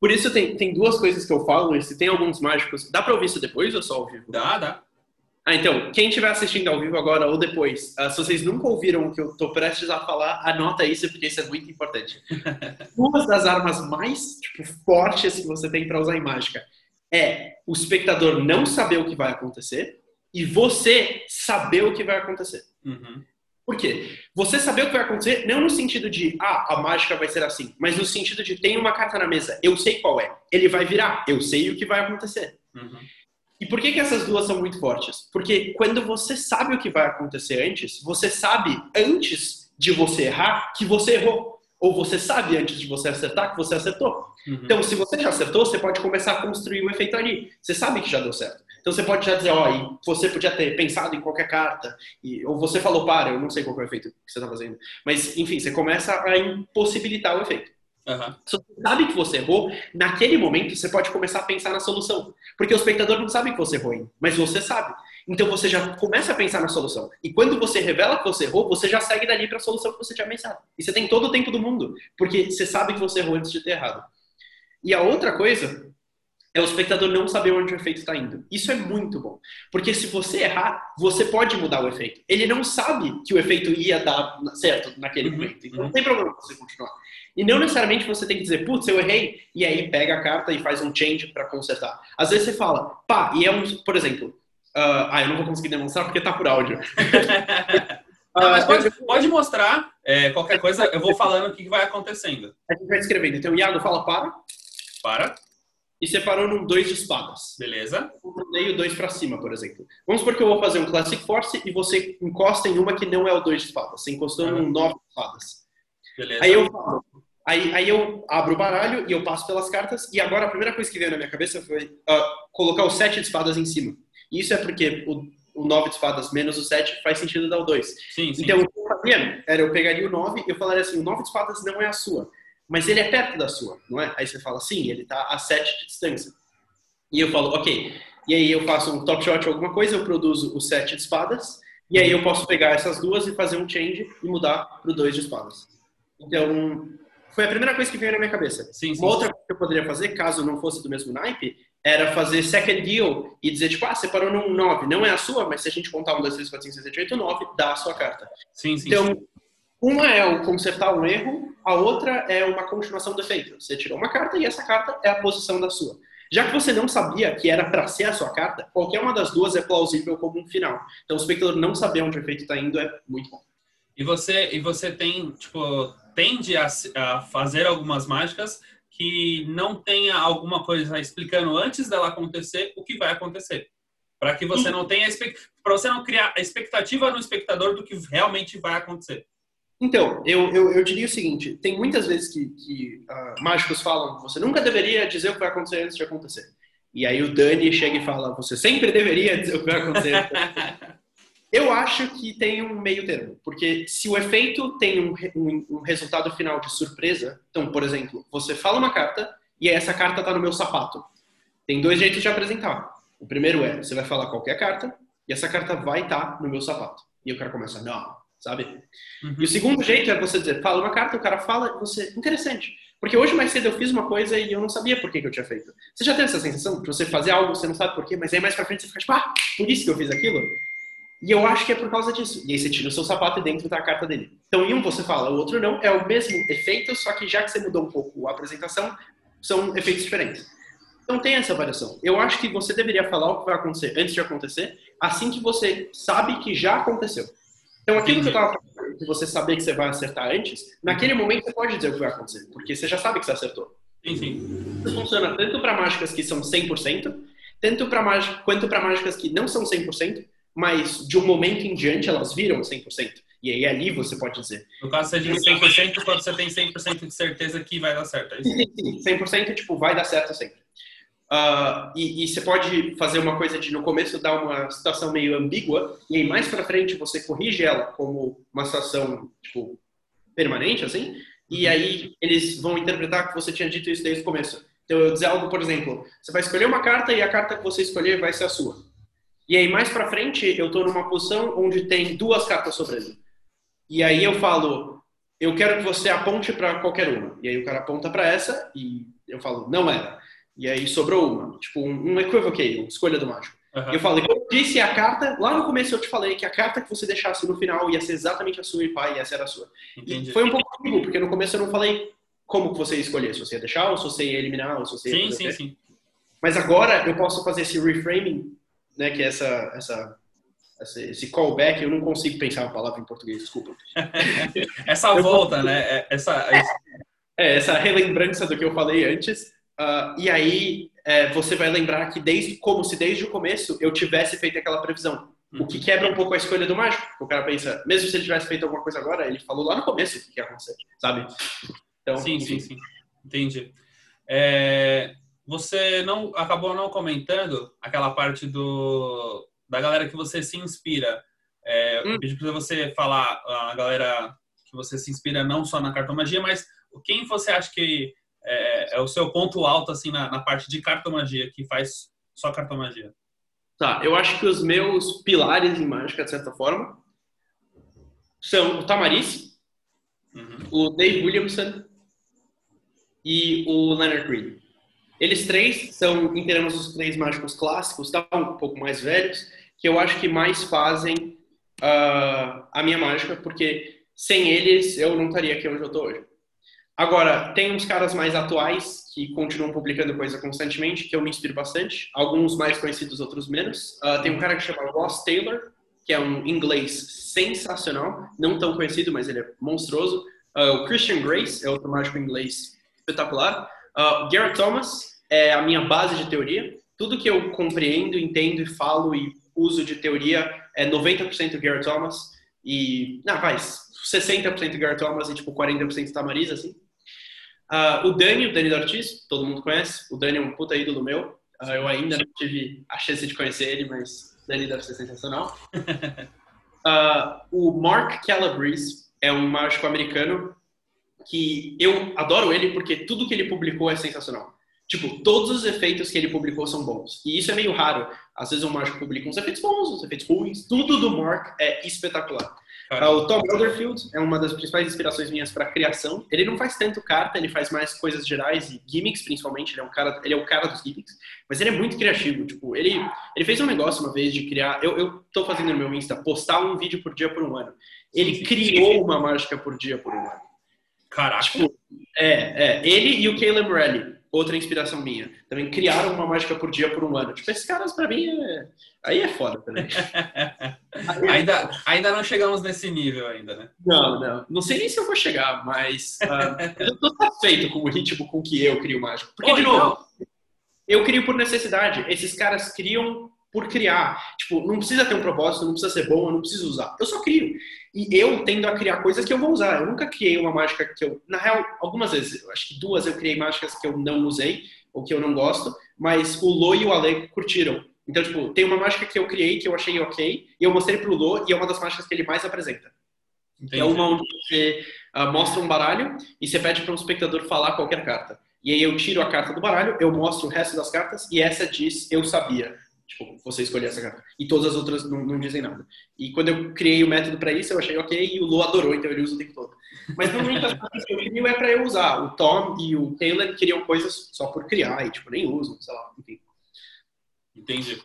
Por isso tem, tem duas coisas que eu falo, se tem alguns mágicos. Dá pra ouvir isso depois ou só ao vivo? Dá, dá. Ah, então, quem estiver assistindo ao vivo agora ou depois, uh, se vocês nunca ouviram o que eu tô prestes a falar, anota isso porque isso é muito importante. Duas das armas mais tipo, fortes que você tem para usar em mágica é o espectador não saber o que vai acontecer e você saber o que vai acontecer. Uhum. Por quê? Você saber o que vai acontecer, não no sentido de, ah, a mágica vai ser assim, mas no sentido de, tem uma carta na mesa, eu sei qual é. Ele vai virar, eu sei o que vai acontecer. Uhum. E por que, que essas duas são muito fortes? Porque quando você sabe o que vai acontecer antes, você sabe antes de você errar que você errou. Ou você sabe antes de você acertar que você acertou. Uhum. Então, se você já acertou, você pode começar a construir o efeito ali. Você sabe que já deu certo. Então você pode já dizer, ó, oh, você podia ter pensado em qualquer carta, e, ou você falou para, eu não sei qual é o efeito que você está fazendo. Mas, enfim, você começa a impossibilitar o efeito. Uhum. Se você sabe que você errou, naquele momento você pode começar a pensar na solução. Porque o espectador não sabe que você errou, mas você sabe. Então você já começa a pensar na solução. E quando você revela que você errou, você já segue dali para a solução que você tinha pensado. E você tem todo o tempo do mundo, porque você sabe que você errou antes de ter errado. E a outra coisa é o espectador não saber onde o efeito está indo. Isso é muito bom. Porque se você errar, você pode mudar o efeito. Ele não sabe que o efeito ia dar certo naquele uhum, momento. Então uhum. não tem problema você continuar. E não necessariamente você tem que dizer, putz, eu errei, e aí pega a carta e faz um change para consertar. Às vezes você fala, pá, e é um, por exemplo, uh, ah, eu não vou conseguir demonstrar porque tá por áudio. Não, mas pode, pode mostrar é, qualquer coisa, eu vou falando o que vai acontecendo. A gente vai escrevendo. Então, o Iago fala para. Para. E separou num dois de espadas. Beleza. Dei o dois para cima, por exemplo. Vamos supor que eu vou fazer um Classic Force e você encosta em uma que não é o dois de espadas. Você encostou Uhum. num nove de espadas. Beleza. Aí eu falo. Aí, aí eu abro o baralho e eu passo pelas cartas. E agora a primeira coisa que veio na minha cabeça foi ah, colocar o sete de espadas em cima. Isso é porque o, o nove de espadas menos o sete faz sentido dar o dois. Sim, sim. Então, o que eu fazia era eu pegaria o 9 e eu falaria assim, o 9 de espadas não é a sua, mas ele é perto da sua, não é? Aí você fala, sim, ele está a 7 de distância. E eu falo, ok. E aí eu faço um top shot ou alguma coisa, eu produzo o 7 de espadas, e aí eu posso pegar essas duas e fazer um change e mudar para o 2 de espadas. Então, foi a primeira coisa que veio na minha cabeça. Sim, sim. Uma outra coisa que eu poderia fazer, caso não fosse do mesmo naipe, era fazer second deal e dizer, tipo, ah, você parou num 9, não é a sua, mas se a gente contar 1, 2, 3, 4, 5, 6, 7, 8, 9, dá a sua carta. Sim, sim. Então, uma é o consertar um erro, a outra é uma continuação do efeito. Você tirou uma carta e essa carta é a posição da sua. Já que você não sabia que era para ser a sua carta, qualquer uma das duas é plausível como um final. Então, o espectador não saber onde o efeito está indo é muito bom. E você, e você tem, tipo, tende a, a fazer algumas mágicas que não tenha alguma coisa explicando antes dela acontecer o que vai acontecer. Para que você não tenha para você não criar a expectativa no espectador do que realmente vai acontecer. Então, eu, eu, eu diria o seguinte: tem muitas vezes que, que uh, mágicos falam, você nunca deveria dizer o que vai acontecer antes de acontecer. E aí o Dani chega e fala, você sempre deveria dizer o que vai acontecer. eu acho que tem um meio termo, porque se o efeito tem um, um, um, resultado final de surpresa, então, por exemplo, você fala uma carta e essa carta está no meu sapato. Tem dois jeitos de apresentar. O primeiro é, você vai falar qualquer carta e essa carta vai estar tá no meu sapato. E o cara começa, não, sabe? Uhum. E o segundo jeito é você dizer, fala uma carta, o cara fala, você, interessante. Porque hoje mais cedo eu fiz uma coisa e eu não sabia por que, que eu tinha feito. Você já tem essa sensação de você fazer algo, você não sabe por quê, mas aí mais pra frente você fica tipo, ah, por isso que eu fiz aquilo? E eu acho que é por causa disso. E aí você tira o seu sapato e dentro da carta dele. Então, em um você fala, o outro não. É o mesmo efeito, só que já que você mudou um pouco a apresentação, são efeitos diferentes. Então tem essa variação. Eu acho que você deveria falar o que vai acontecer antes de acontecer, assim que você sabe que já aconteceu. Então aquilo que eu estava falando, que você saber que você vai acertar antes, naquele momento você pode dizer o que vai acontecer, porque você já sabe que você acertou. Enfim. Isso funciona tanto para mágicas que são 100%, tanto para mágicas, quanto para mágicas que não são 100%, mas de um momento em diante elas viram 100%. E aí ali você pode dizer. No caso, você diz 100% quando você tem 100% de certeza que vai dar certo. É isso? Sim, sim, 100% tipo, vai dar certo sempre. Uh, e, e, você pode fazer uma coisa de no começo dar uma situação meio ambígua e aí mais para frente você corrige ela como uma situação tipo permanente assim e uhum. aí eles vão interpretar que você tinha dito isso desde o começo. Então eu dizer algo, por exemplo, você vai escolher uma carta e a carta que você escolher vai ser a sua. E aí mais para frente eu estou numa posição onde tem duas cartas sobrando. E aí eu falo, eu quero que você aponte para qualquer uma. E aí o cara aponta para essa e eu falo, não era. E aí sobrou uma, tipo um, um equivocate, uma escolha do mágico. Uhum. Eu falei, eu disse a carta, lá no começo eu te falei que a carta que você deixasse no final ia ser exatamente a sua e pai, essa era a sua. Entendi. E foi um pouco comigo, porque no começo eu não falei como que você ia escolher, se você ia deixar, ou se você ia eliminar, ou se você ia... Sim, sim, sim. Mas agora eu posso fazer esse reframing, né, que é essa, essa, esse callback, eu não consigo pensar uma palavra em português, desculpa. essa volta, né, é, essa... É, essa relembrança do que eu falei antes, Uh, e aí é, você vai lembrar que desde como se desde o começo eu tivesse feito aquela previsão. Uhum. O que quebra um pouco a escolha do mágico. O cara pensa, mesmo se ele tivesse feito alguma coisa agora, ele falou lá no começo o que ia acontecer, sabe? Então, sim, enfim. sim, sim. Entendi. É, você não acabou não comentando aquela parte do da galera que você se inspira. É, hum. Eu pedi para você falar a galera que você se inspira não só na cartomagia, mas quem você acha que é, é o seu ponto alto assim na, na, parte de cartomagia, que faz só cartomagia? Tá, eu acho que os meus pilares em mágica, de certa forma, são o Tamariz, uhum. o Dave Williamson e o Leonard Green. Eles três são, em termos dos três mágicos clássicos, tá um pouco mais velhos, que eu acho que mais fazem uh, a minha mágica, porque sem eles eu não estaria aqui onde eu estou hoje. Agora, tem uns caras mais atuais que continuam publicando coisa constantemente, que eu me inspiro bastante. Alguns mais conhecidos, outros menos. Uh, tem um cara que chama Ross Taylor, que é um inglês sensacional. Não tão conhecido, mas ele é monstruoso. Uh, o Christian Grace é outro mágico inglês espetacular. Uh, Garrett Thomas é a minha base de teoria. Tudo que eu compreendo, entendo e falo e uso de teoria é 90% Garrett Thomas. E, não, faz 60% Garrett Thomas e tipo 40% Tamariz, assim. Uh, o Dani, o Dani Ortiz, todo mundo conhece. O Dani é um puta ídolo meu. Uh, eu ainda não tive a chance de conhecer ele, mas o Dani deve ser sensacional. Uh, o Mark Calabrese é um mágico americano que eu adoro ele porque tudo que ele publicou é sensacional. Tipo, todos os efeitos que ele publicou são bons. E isso é meio raro. Às vezes o mágico publica uns efeitos bons, uns efeitos ruins. Tudo do Mark é espetacular. Uh, o Tom Elderfield é uma das principais inspirações minhas para criação. Ele não faz tanto carta, ele faz mais coisas gerais e gimmicks, principalmente. Ele é um cara, ele é o cara dos gimmicks, mas ele é muito criativo. Tipo, ele, ele fez um negócio uma vez de criar. Eu, eu tô fazendo no meu Insta postar um vídeo por dia por um ano. Ele criou uma mágica por dia por um ano. Caraca. Tipo, é, é, ele e o Caleb Raleigh outra inspiração minha. Também criaram uma mágica por dia por um ano. Tipo, esses caras pra mim é... aí é foda também. ainda, ainda não chegamos nesse nível ainda, né? Não, não. Não sei nem se eu vou chegar, mas uh, eu tô satisfeito com o ritmo com que eu crio mágico. Porque, de novo, eu crio por necessidade. Esses caras criam por criar. Tipo, não precisa ter um propósito, não precisa ser bom, eu não preciso usar. Eu só crio. E eu tendo a criar coisas que eu vou usar. Eu nunca criei uma mágica que eu. Na real, algumas vezes, eu acho que duas eu criei mágicas que eu não usei, ou que eu não gosto, mas o Lô e o Ale curtiram. Então, tipo, tem uma mágica que eu criei que eu achei ok, e eu mostrei pro Lô, e é uma das mágicas que ele mais apresenta. Entendi. É uma onde você uh, mostra um baralho e você pede para um espectador falar qualquer carta. E aí eu tiro a carta do baralho, eu mostro o resto das cartas, e essa diz eu sabia. Tipo, você escolher essa carta. E todas as outras não, não dizem nada. E quando eu criei o método para isso, eu achei ok e o Lu adorou, então ele usa o tempo todo. Mas normalmente as coisas que eu crio é para eu usar. O Tom e o Caleb queriam coisas só por criar e, tipo, nem usam, sei lá, enfim. Entendi.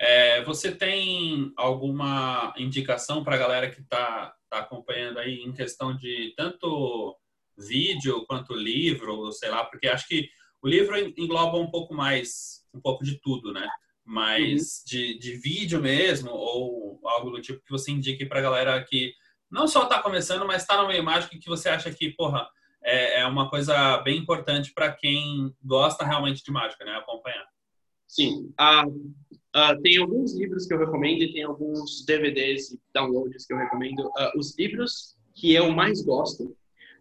É, você tem alguma indicação para a galera que está tá acompanhando aí em questão de tanto vídeo quanto livro, sei lá, porque acho que o livro engloba um pouco mais, um pouco de tudo, né? Mas uhum. de, de vídeo mesmo, ou algo do tipo que você indique para a galera que não só está começando, mas está no meio mágico e que você acha que, porra, é, é uma coisa bem importante para quem gosta realmente de mágica, né? Acompanhar. Sim. Ah, Uh, tem alguns livros que eu recomendo e tem alguns DVDs e downloads que eu recomendo. Uh, os livros que eu mais gosto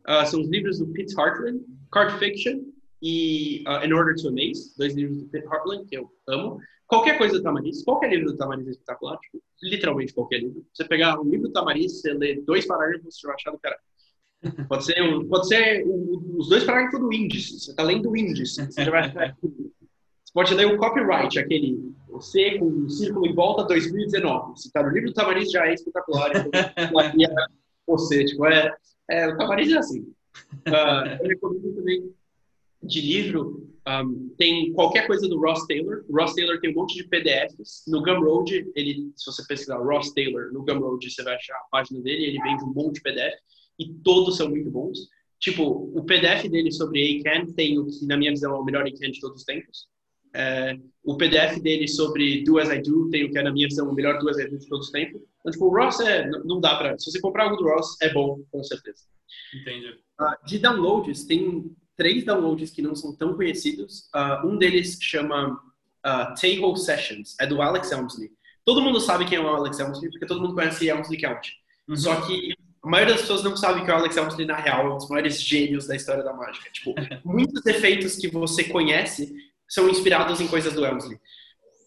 uh, são os livros do Pete Hartland, Card Fiction e In Order to Amaze, dois livros do Pete Hartland que eu amo. Qualquer coisa do Tamariz, qualquer livro do Tamariz é espetacular, tipo, literalmente qualquer livro. Você pegar um livro do Tamariz, você lê dois parágrafos, você vai achar do cara. Pode ser, pode ser os dois parágrafos do índice. Você está lendo o índice. Você já vai Você pode ler o copyright, aquele você com um círculo em volta 2019. Se está no livro do Tamariz, já é espetacular. Então, você, tipo, é, é, o Tamariz é assim. Uh, eu recomendo também de livro, um, tem qualquer coisa do Ross Taylor. O Ross Taylor tem um monte de PDFs. No Gumroad, ele, se você pesquisar Ross Taylor no Gumroad, você vai achar a página dele. Ele vende um monte de PDF e todos são muito bons. Tipo, o PDF dele sobre ACAN tem o que, na minha visão, é o melhor ACAN de todos os tempos. É, o PDF dele sobre Do As I Do tem o que é, na minha visão, o melhor Do As I Do de todos os tempos. Então, tipo, o Ross é, não dá pra... Se você comprar algo do Ross, é bom, com certeza. Entendi. Uh, de downloads, tem três downloads que não são tão conhecidos. Uh, um deles chama uh, Table Sessions, é do Alex Elmsley. Todo mundo sabe quem é o Alex Elmsley, porque todo mundo conhece Elmsley Count. Uhum. Só que a maioria das pessoas não sabe que o Alex Elmsley, na real, é um dos maiores gênios da história da mágica. Tipo, muitos efeitos que você conhece são inspirados em coisas do Elmsley.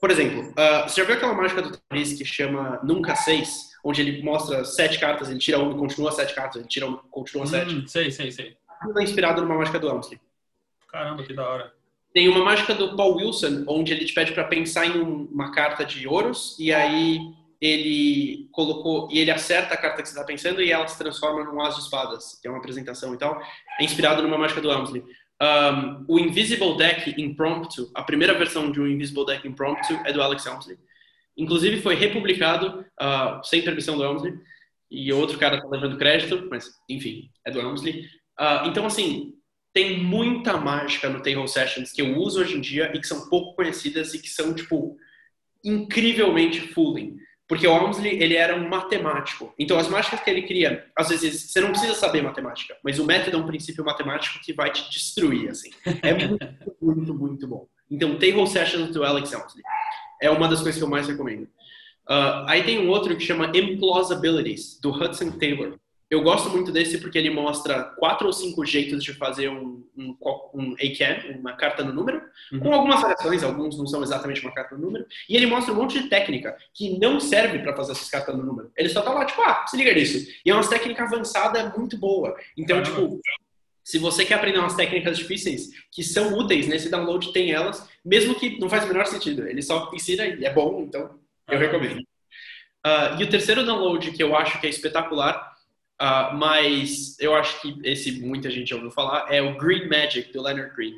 Por exemplo, uh, você já viu aquela mágica do Paris que chama Nunca Seis? Onde ele mostra sete cartas, ele tira uma e continua sete cartas, ele tira uma e continua hum, sete. Sei, sei, sei. É inspirado numa mágica do Elmsley. Caramba, que da hora. Tem uma mágica do Paul Wilson, onde ele te pede para pensar em um, uma carta de ouros, e aí ele colocou e ele acerta a carta que você está pensando e ela se transforma num as de espadas, que é uma apresentação e tal. É inspirado numa mágica do Elmsley. Um, o Invisible Deck Impromptu, a primeira versão de um Invisible Deck Impromptu é do Alex Elmsley. Inclusive foi republicado uh, sem permissão do Elmsley e outro cara está levando crédito, mas enfim, é do Elmsley. Uh, então assim, tem muita mágica no Table Sessions que eu uso hoje em dia e que são pouco conhecidas e que são tipo incrivelmente fooling. Porque o Walmsley, ele era um matemático. Então, as mágicas que ele cria, às vezes, você não precisa saber matemática, mas o método é um princípio matemático que vai te destruir, assim. É muito, muito, muito bom. Então, Table Sessions do Alex Walmsley. É uma das coisas que eu mais recomendo. Uh, aí tem um outro que chama Implausibilities, do Hudson Taylor. Eu gosto muito desse porque ele mostra quatro ou cinco jeitos de fazer um, um, um ACAN, uma carta no número, uhum. com algumas variações, alguns não são exatamente uma carta no número, e ele mostra um monte de técnica que não serve para fazer essas cartas no número. Ele só tá lá, tipo, ah, se liga nisso. E é uma técnica avançada muito boa. Então, tipo, se você quer aprender umas técnicas difíceis que são úteis nesse download, tem elas, mesmo que não faz o menor sentido. Ele só ensina e é bom, então eu recomendo. Uh, e o terceiro download que eu acho que é espetacular Uh, mas eu acho que esse muita gente já ouviu falar é o Green Magic do Leonard Green.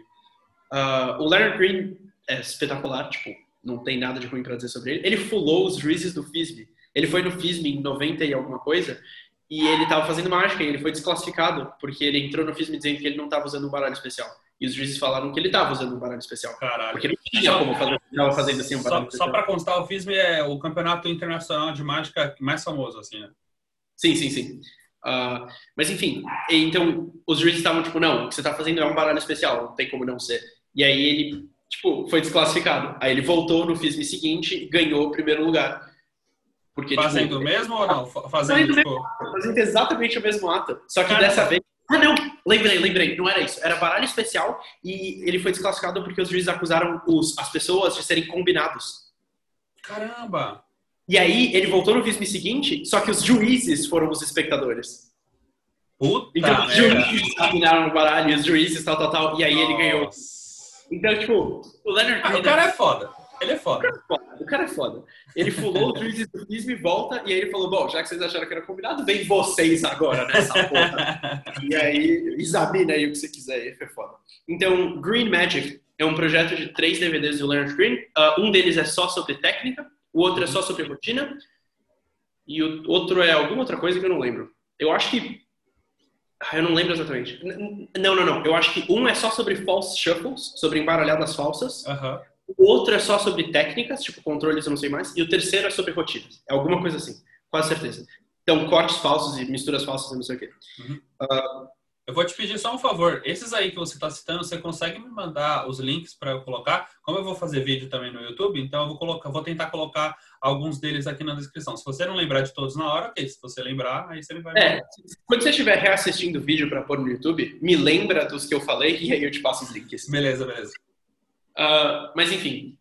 Uh, o Leonard Green é espetacular, tipo, não tem nada de ruim para dizer sobre ele. Ele fulou os juízes do FISB. Ele foi no FISB em 90 e alguma coisa e ele estava fazendo mágica e ele foi desclassificado porque ele entrou no FISB dizendo que ele não estava usando um baralho especial. E os juízes falaram que ele estava usando um baralho especial. Caralho. Porque não tinha como fazer, estava fazendo assim um baralho Só, só para constar, o FISB é o campeonato internacional de mágica mais famoso, assim, né? Sim, sim, sim. Uh, mas enfim, então os juízes estavam tipo, não, o que você está fazendo é um baralho especial, não tem como não ser. E aí ele, tipo, foi desclassificado. Aí ele voltou no FISM seguinte e ganhou o primeiro lugar. Porque, tipo, fazendo tipo, o mesmo ou não? Fazendo, fazendo, tipo... fazendo exatamente o mesmo ato. Só que dessa vez. Ah, não! Lembrei, lembrei. Não era isso. Era baralho especial e ele foi desclassificado porque os juízes acusaram os, as pessoas de serem combinados. Caramba! E aí ele voltou no filme seguinte, só que os juízes foram os espectadores. Puta então os juízes dominaram o baralho, e os juízes tal, tal, tal, e aí Nossa. ele ganhou. Então, tipo, o Leonard ah, O cara é foda. Ele é foda. O cara é foda. O cara é foda. Ele fulou os juízes do FISM e volta, e aí ele falou, bom, já que vocês acharam que era combinado, vem vocês agora nessa porra. e aí, examina aí o que você quiser, aí foi foda. Então, Green Magic é um projeto de três DVDs do Leonard Green. Uh, um deles é só sobre técnica, o outro é só sobre rotina, e o outro é alguma outra coisa que eu não lembro. Eu acho que. Ah, eu não lembro exatamente. Não, não, não. Eu acho que um é só sobre false shuffles, sobre embaralhadas falsas. Uhum. O outro é só sobre técnicas, tipo controles, eu não sei mais. E o terceiro é sobre rotinas. É alguma coisa assim, quase certeza. Então, cortes falsos e misturas falsas, não sei o quê. Uhum. Uh, Eu vou te pedir só um favor. Esses aí que você está citando, você consegue me mandar os links para eu colocar? Como eu vou fazer vídeo também no YouTube, então eu vou colocar, vou tentar colocar alguns deles aqui na descrição. Se você não lembrar de todos na hora, ok. Se você lembrar, aí você vai. É, quando você estiver reassistindo o vídeo para pôr no YouTube, me lembra dos que eu falei e aí eu te passo os links. Beleza, beleza. Uh, mas enfim,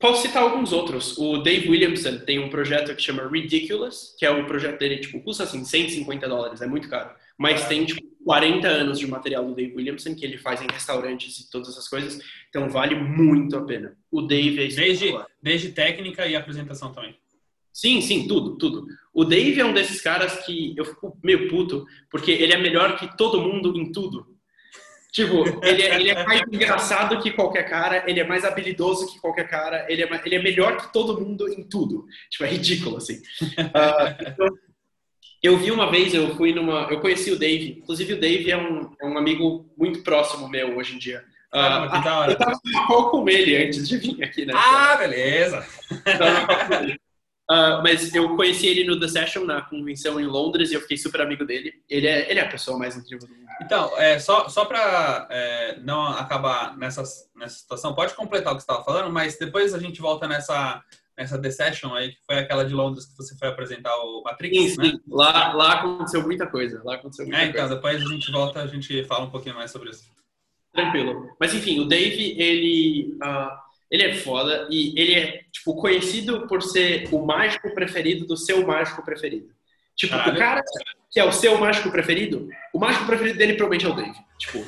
posso citar alguns outros. O Dave Williamson tem um projeto que chama Ridiculous, que é o projeto dele, tipo, custa assim 150 dólares, é muito caro. Mas tem, tipo, 40 anos de material do Dave Williamson, que ele faz em restaurantes e todas essas coisas. Então vale muito a pena. O Dave é desde, desde técnica e apresentação também. Sim, sim, tudo, tudo. O Dave é um desses caras que eu fico meio puto, porque ele é melhor que todo mundo em tudo. Tipo, ele é, ele é, mais engraçado que qualquer cara, ele é mais habilidoso que qualquer cara, ele é, ele é melhor que todo mundo em tudo. Tipo, é ridículo, assim. Uh, então, eu vi uma vez, eu fui numa. Eu conheci o Dave. Inclusive, o Dave é um, é um amigo muito próximo meu hoje em dia. Ah, que da hora. Eu tava no com ele antes de vir aqui, né? Ah, beleza! Uh, mas eu conheci ele no The Session, na convenção em Londres, e eu fiquei super amigo dele. Ele é, ele é a pessoa mais incrível do mundo. Então, é, só, só para é, não acabar nessa, nessa situação, pode completar o que você estava falando, mas depois a gente volta nessa, nessa The Session aí, que foi aquela de Londres que você foi apresentar o Matrix, sim, sim. né? Lá, lá aconteceu muita coisa. Lá aconteceu muita é, então, coisa. depois a gente volta, a gente fala um pouquinho mais sobre isso. Tranquilo. Mas enfim, o Dave, ele, uh, ele é foda e ele é, tipo, conhecido por ser o mágico preferido do seu mágico preferido. Tipo, Caralho. o cara que é o seu mágico preferido, o mágico preferido dele provavelmente é o Dave. Tipo,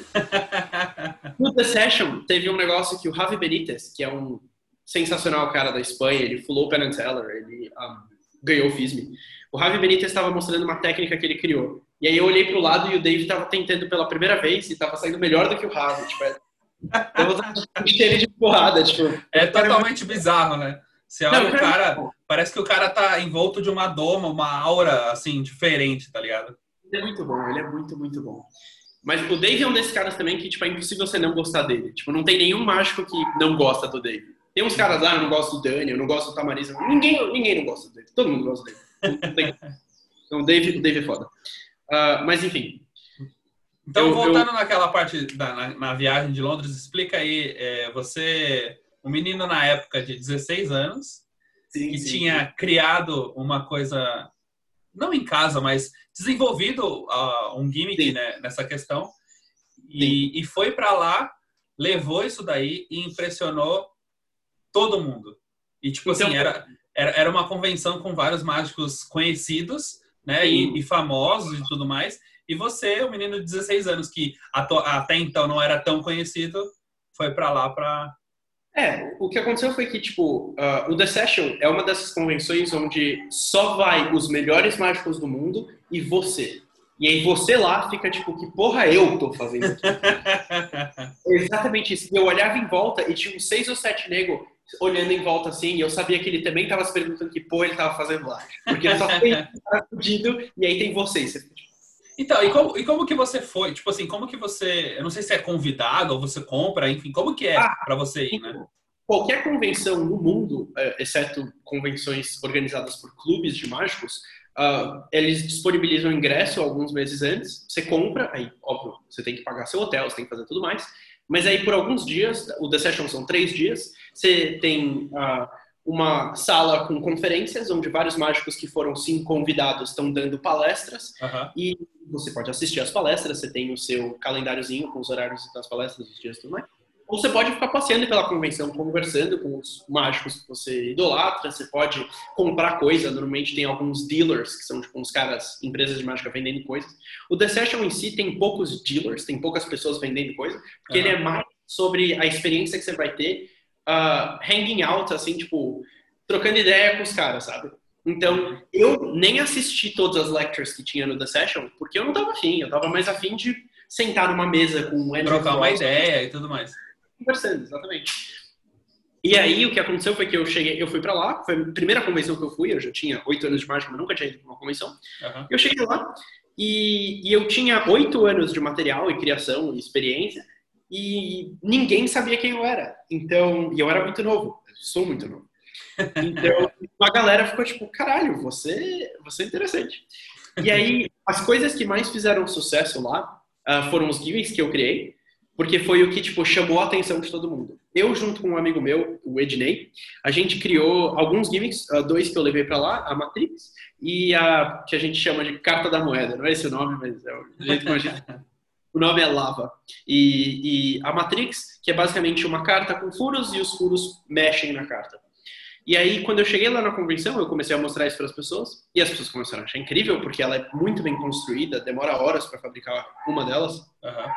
no The Session teve um negócio que o Javi Benitez, que é um sensacional cara da Espanha, ele fulou o Penn Teller, ele um, ganhou o FISME. O Javi Benitez estava mostrando uma técnica que ele criou. E aí eu olhei pro lado e o Dave estava tentando pela primeira vez e estava saindo melhor do que o Javi. Tipo, é... eu encher de porrada, tipo. É totalmente bizarro, né? Você olha o cara, parece que o cara tá envolto de uma doma, uma aura, assim, diferente, tá ligado? Ele é muito bom, ele é muito, muito bom. Mas o Dave é um desses caras também que, tipo, é impossível você não gostar dele. Tipo, não tem nenhum mágico que não gosta do Dave. Tem uns caras lá, eu não gosto do Dani, eu não gosto do Tamariza. Ninguém, ninguém não gosta dele. Todo mundo gosta dele. Então, o Dave, o Dave é foda. Uh, mas, enfim. Então, eu, voltando eu... naquela parte da, na, na, viagem de Londres, explica aí, é, você, um menino na época de 16 anos, sim, que sim, tinha sim. criado uma coisa, não em casa, mas desenvolvido uh, um gimmick né, nessa questão, e, e foi para lá, levou isso daí e impressionou todo mundo. E, tipo assim, então, era, era, era uma convenção com vários mágicos conhecidos, né? E, e, famosos e tudo mais. E você, o menino de 16 anos, que até então não era tão conhecido, foi para lá para. É, o que aconteceu foi que, tipo, uh, o The Session é uma dessas convenções onde só vai os melhores mágicos do mundo e você. E aí você lá fica tipo, que porra eu tô fazendo aqui? Exatamente isso. Eu olhava em volta e tinha uns seis ou sete negros olhando em volta assim, e eu sabia que ele também estava se perguntando que porra ele estava fazendo lá. Porque ele só fez fudido, e aí tem vocês. Tipo, então, e como, e como que você foi? Tipo assim, como que você. Eu não sei se é convidado ou você compra, enfim, como que é ah, para você ir, né? Qualquer convenção no mundo, é, exceto convenções organizadas por clubes de mágicos, uh, eles disponibilizam ingresso alguns meses antes. Você compra, aí, óbvio, você tem que pagar seu hotel, você tem que fazer tudo mais. Mas aí, por alguns dias, o The Session são três dias, você tem uh, uma sala com conferências, onde vários mágicos que foram sim convidados estão dando palestras, uhum. e você pode assistir às palestras, você tem o seu calendáriozinho com os horários das palestras, os dias e tudo mais. Ou você pode ficar passeando pela convenção, conversando com os mágicos que você idolatra, você pode comprar coisa, normalmente tem alguns dealers, que são tipo uns caras, empresas de mágica vendendo coisas. O The Session em si tem poucos dealers, tem poucas pessoas vendendo coisa, porque uhum. ele é mais sobre a experiência que você vai ter uh, hanging out, assim, tipo, trocando ideia com os caras, sabe? Então, eu nem assisti todas as lectures que tinha no The Session, porque eu não tava afim, eu tava mais afim de sentar numa mesa com o Trocar uma ideia e tudo mais conversando, exatamente. E aí o que aconteceu foi que eu cheguei, eu fui para lá, foi a primeira convenção que eu fui, eu já tinha oito anos de mágica, mas nunca tinha ido para uma convenção. Uhum. Eu cheguei lá e, e eu tinha oito anos de material e criação e experiência e ninguém sabia quem eu era. Então, e eu era muito novo, sou muito novo. Então, a galera ficou tipo, caralho, você, você é interessante. E aí, as coisas que mais fizeram sucesso lá uh, foram os gimmicks que eu criei, porque foi o que tipo chamou a atenção de todo mundo. Eu junto com um amigo meu, o Ednei, a gente criou alguns gimmicks, uh, dois que eu levei para lá, a Matrix e a que a gente chama de carta da moeda. Não é esse o nome, mas é o jeito que a gente O nome é Lava. E, e, a Matrix, que é basicamente uma carta com furos e os furos mexem na carta. E aí, quando eu cheguei lá na convenção, eu comecei a mostrar isso para as pessoas e as pessoas começaram a achar incrível porque ela é muito bem construída, demora horas para fabricar uma delas. Uhum.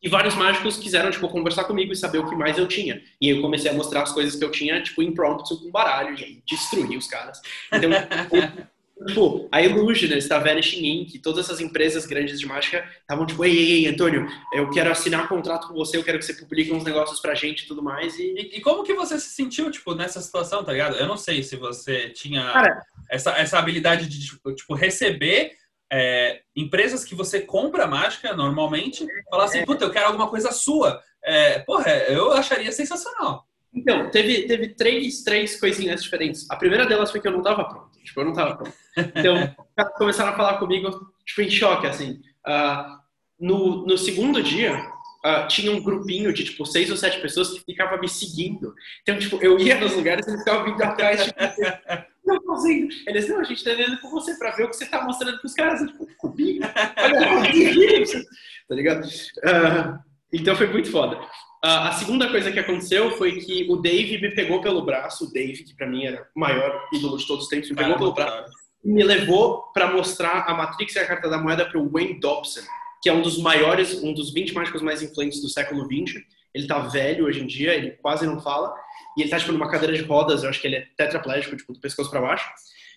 E vários mágicos quiseram, tipo, conversar comigo e saber o que mais eu tinha. E eu comecei a mostrar as coisas que eu tinha, tipo, impromptu com baralho e aí destruí os caras. Então, Tipo, a Illusionist, a Vanishing Inc., todas essas empresas grandes de mágica estavam tipo, ei, ei, ei, Antônio, eu quero assinar um contrato com você, eu quero que você publique uns negócios pra gente e tudo mais. E... e, e como que você se sentiu, tipo, nessa situação, tá ligado? Eu não sei se você tinha Cara, essa, essa habilidade de, tipo, tipo receber é, empresas que você compra mágica normalmente, falar assim, é. puta, eu quero alguma coisa sua. É, porra, eu acharia sensacional. Então, teve, teve três, três coisinhas diferentes. A primeira delas foi que eu não tava pronto. Tipo, eu não tava pronto. Então, começaram a falar comigo, tipo, em choque, assim. Uh, no, no segundo dia, uh, tinha um grupinho de, tipo, seis ou sete pessoas que ficavam me seguindo. Então, tipo, eu ia nos lugares e eles ficavam vindo atrás, tipo, não fazendo. Eles, não, a gente tá indo com você pra ver o que você tá mostrando pros caras. Eu, tipo, comigo? Olha, tá ligado? Uh, então foi muito foda. Uh, a segunda coisa que aconteceu foi que o Dave me pegou pelo braço, o Dave, que para mim era o maior ídolo de todos os tempos, me pegou pelo braço e me levou para mostrar a Matrix e a Carta da Moeda para o Wayne Dobson, que é um dos maiores, um dos 20 mágicos mais influentes do século 20. Ele tá velho hoje em dia, ele quase não fala, e ele tá tipo numa cadeira de rodas, eu acho que ele é tetraplégico, tipo do pescoço para baixo.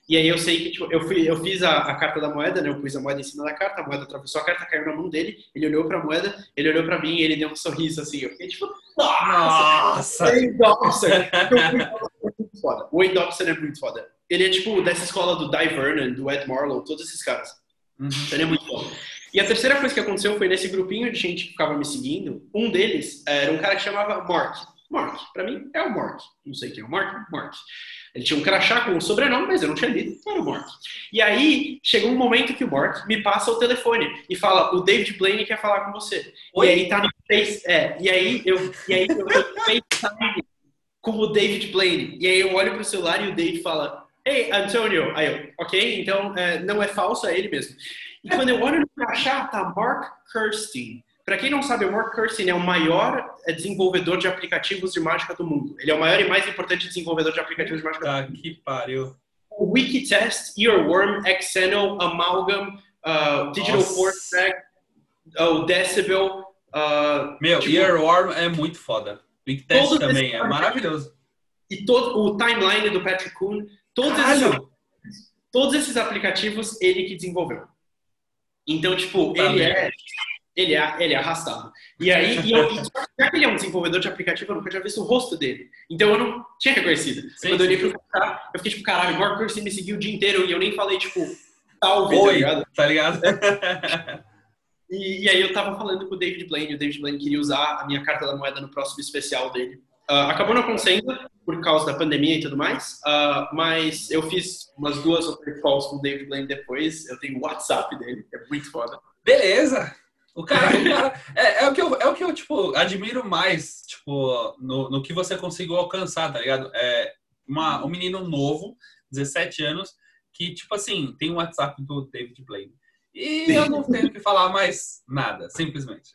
E aí eu sei que tipo, eu, fui, eu fiz a, a, carta da moeda, né? Eu pus a moeda em cima da carta, a moeda atravessou a carta, caiu na mão dele, ele olhou pra moeda, ele olhou pra mim e ele deu um sorriso assim. Eu fiquei tipo, nossa! Wayne Dobson! é muito foda. O Wayne Dobson é muito foda. Ele é tipo dessa escola do Di Vernon, do Ed Marlowe, todos esses caras. Uhum. Ele é muito foda. E a terceira coisa que aconteceu foi nesse grupinho de gente que ficava me seguindo, um deles era um cara que chamava Mark. Mark, pra mim é o Mark. Não sei quem é o Mark, Mark. Ele tinha um crachá com um sobrenome, mas eu não tinha lido, era o Mark. E aí, chegou um momento que o Mark me passa o telefone e fala, o David Blaine quer falar com você. Oi? E aí tá no Face, é, e aí eu, e aí eu, FaceTime com o David Blaine. E aí eu olho pro celular e o David fala, Hey, Antonio. Aí eu, ok, então é, não é falso, é ele mesmo. E quando eu olho no crachá, tá Mark Kirsten. Para quem não sabe, o Mark Kirsten é o maior é, desenvolvedor de aplicativos de mágica do mundo. Ele é o maior e mais importante desenvolvedor de aplicativos de mágica tá, do mundo. que pariu. Wikitest, Earworm, Xeno, Amalgam, uh, Digital Force Track, uh, Decibel. Uh, Meu, tipo, Earworm é muito foda. Wikitest também é maravilhoso. E todo o timeline do Patrick Kuhn, todos esses, todos esses aplicativos ele que desenvolveu. Então, tipo, tá ele é ele é, ele é arrastado. E aí, e eu, já que ele é um desenvolvedor de aplicativo, eu nunca tinha visto o rosto dele. Então eu não tinha reconhecido. Sim, Quando eu olhei pro cara, eu fiquei tipo, caralho, o Mark Curse me seguiu o dia inteiro e eu nem falei, tipo, salve, tá Oi, tá ligado? Tá ligado? e, e, aí eu tava falando com o David Blaine, o David Blaine queria usar a minha carta da moeda no próximo especial dele. Uh, acabou não acontecendo por causa da pandemia e tudo mais, uh, mas eu fiz umas duas ou três calls com o David Blaine depois. Eu tenho o WhatsApp dele, é muito foda. Beleza! O cara, o cara é, é, o que eu, é o que eu, tipo, admiro mais, tipo, no, no que você conseguiu alcançar, tá ligado? É uma, um menino novo, 17 anos, que, tipo assim, tem o um WhatsApp do David Blaine. E eu não tenho que falar mais nada, simplesmente.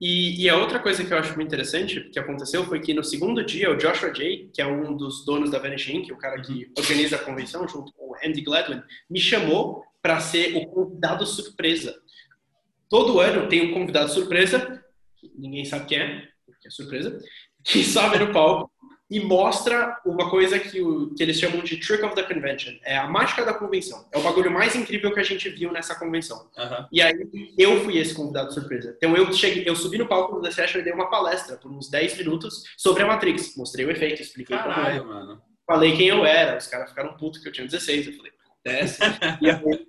E, e, a outra coisa que eu acho muito interessante que aconteceu foi que no segundo dia, o Joshua Jay, que é um dos donos da Vanish Inc., o cara que uhum. organiza a convenção junto com o Andy Gladwin, me chamou para ser o convidado surpresa Todo ano tem um convidado surpresa, que ninguém sabe quem é, porque é surpresa, que sobe no palco e mostra uma coisa que, o, que eles chamam de Trick of the Convention. É a mágica da convenção. É o bagulho mais incrível que a gente viu nessa convenção. Uhum. E aí, eu fui esse convidado surpresa. Então, eu cheguei, eu subi no palco do The Session e dei uma palestra por uns 10 minutos sobre a Matrix. Mostrei o efeito, expliquei Caralho, como mano. Falei quem eu era. Os caras ficaram putos que eu tinha 16. Eu falei, desce. e aí,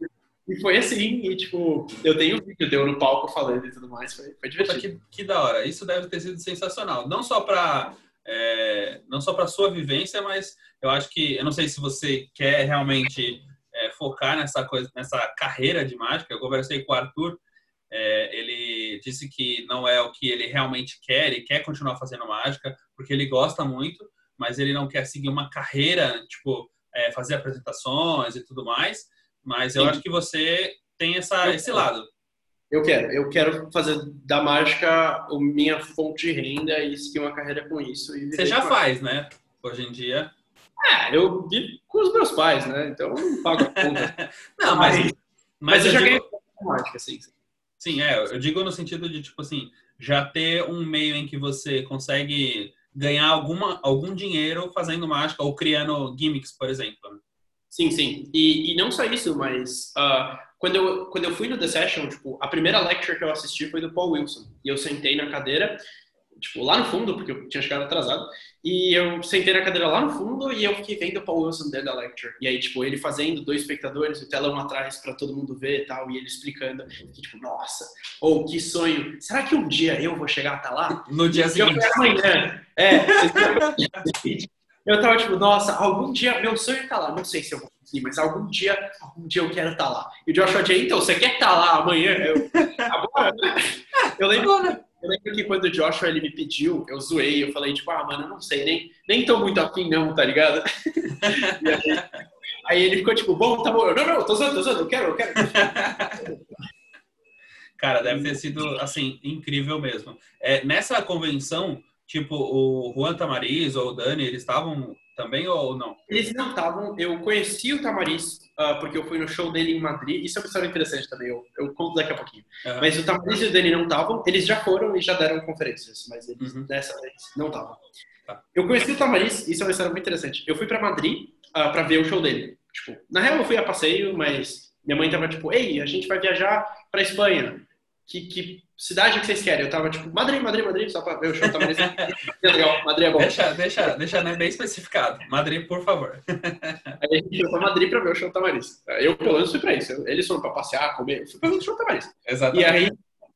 e foi assim, e tipo, eu tenho vídeo deu no palco falando e tudo mais, foi, foi divertido. Que, que da hora, isso deve ter sido sensacional. Não só para é, não só para sua vivência, mas eu acho que, eu não sei se você quer realmente é, focar nessa coisa, nessa carreira de mágica. Eu conversei com o Arthur É, ele disse que não é o que ele realmente quer, ele quer continuar fazendo mágica, porque ele gosta muito, mas ele não quer seguir uma carreira, tipo, é, fazer apresentações e tudo mais. Mas eu Sim. acho que você tem essa, esse lado. Eu quero, eu quero fazer da mágica a minha fonte de renda e seguir uma carreira com isso. Você já faz, né? Hoje em dia. É, eu vivo com os meus pais, né? Então eu não pago a conta. não, mas, mas, mas, eu, eu já digo... ganhei mágica, sim. Sim, é, eu digo no sentido de, tipo assim, já ter um meio em que você consegue ganhar alguma, algum dinheiro fazendo mágica ou criando gimmicks, por exemplo. Sim, sim. E, e não só isso, mas uh, quando, eu, quando eu fui no The Session, tipo, a primeira lecture que eu assisti foi do Paul Wilson. E eu sentei na cadeira tipo, lá no fundo, porque eu tinha chegado atrasado. E eu sentei na cadeira lá no fundo e eu fiquei vendo o Paul Wilson dentro da lecture. E aí, tipo, ele fazendo dois espectadores, o telão atrás para todo mundo ver e tal, e ele explicando. E, tipo, nossa, ou oh, que sonho. Será que um dia eu vou chegar até lá? No dia seguinte. Amanhã. É. eu tava tipo, nossa, algum dia meu sonho é tá lá. Não sei se eu vou conseguir, mas algum dia, algum dia eu quero estar tá lá. E o Joshua J, então, você quer estar tá lá amanhã? Eu, agora, né? Eu lembro. Eu lembro que quando o Joshua ele me pediu, eu zoei, eu falei, tipo, ah, mano, eu não sei, nem, nem tô muito afim não, tá ligado? aí, aí, ele ficou tipo, bom, tá bom. Eu, não, não, tô zoando, tô zoando, eu quero, eu quero. Cara, deve ter sido, assim, incrível mesmo. É, nessa convenção, tipo, o Juan Tamariz ou o Dani, eles estavam também ou não? Eles não estavam. Eu conheci o Tamariz uh, porque eu fui no show dele em Madrid. Isso é uma história interessante também, eu, eu conto daqui a pouquinho. Uhum. Mas o Tamariz e o Dani não estavam. Eles já foram e já deram conferências, mas eles uhum. dessa vez não estavam. Tá. Eu conheci o Tamariz, isso é uma história muito interessante. Eu fui para Madrid uh, ah, para ver o show dele. Tipo, na real eu fui a passeio, mas minha mãe tava tipo, ei, a gente vai viajar para Espanha. Que, que cidade que vocês querem? Eu tava tipo, Madrid, Madrid, Madrid, só pra ver o show. Tava nesse... legal, Madrid é bom. Deixa, deixa, deixa né, bem especificado. Madrid, por favor. Aí a gente foi pra Madrid pra ver o show Tamariz. Eu, pelo menos, fui pra isso. Eles foram pra passear, comer. Fui pra ver o show Tamariz. Exatamente. E aí,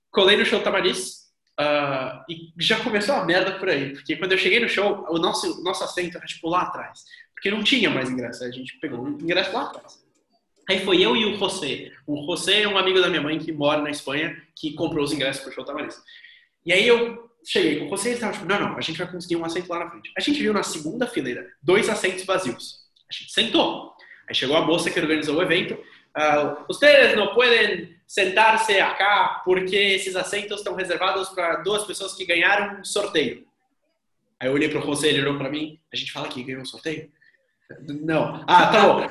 colei no show Tamariz. Uh, e já começou a merda por aí. Porque quando eu cheguei no show, o nosso, nosso assento era tipo lá atrás. Porque não tinha mais ingresso. A gente pegou um ingresso lá atrás. Aí foi eu e o José. O José é um amigo da minha mãe que mora na Espanha, que comprou os ingressos para o show Tamariz. E aí eu cheguei com o José e ele tipo, não, não, a gente vai conseguir um assento lá na frente. A gente viu na segunda fileira dois assentos vazios. A gente sentou. Aí chegou a moça que organizou o evento. Uh, não podem sentar-se acá porque esses assentos estão reservados para duas pessoas que ganharam um sorteio. Aí eu olhei para o José, ele olhou para mim. A gente fala que ganhou um sorteio? Não. Ah, tá bom.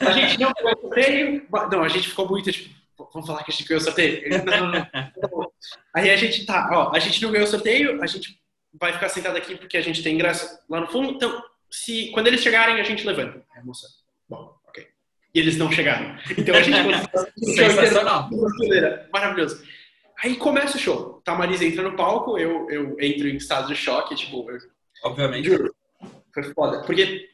A gente não ganhou o sorteio. Não, a gente ficou muito tipo, vamos falar que a gente ganhou o sorteio. Não, não, não. Tá Aí a gente tá, ó, a gente não ganhou o sorteio, a gente vai ficar sentado aqui porque a gente tem ingresso lá no fundo. Então, se quando eles chegarem, a gente levanta. É, moça. Bom, ok. E eles não chegaram. Então a gente Sensacional. Maravilhoso. Aí começa o show. Tá a Marisa entra no palco, eu, eu entro em estado de choque, tipo, eu, obviamente. Juro. Foi foda. Porque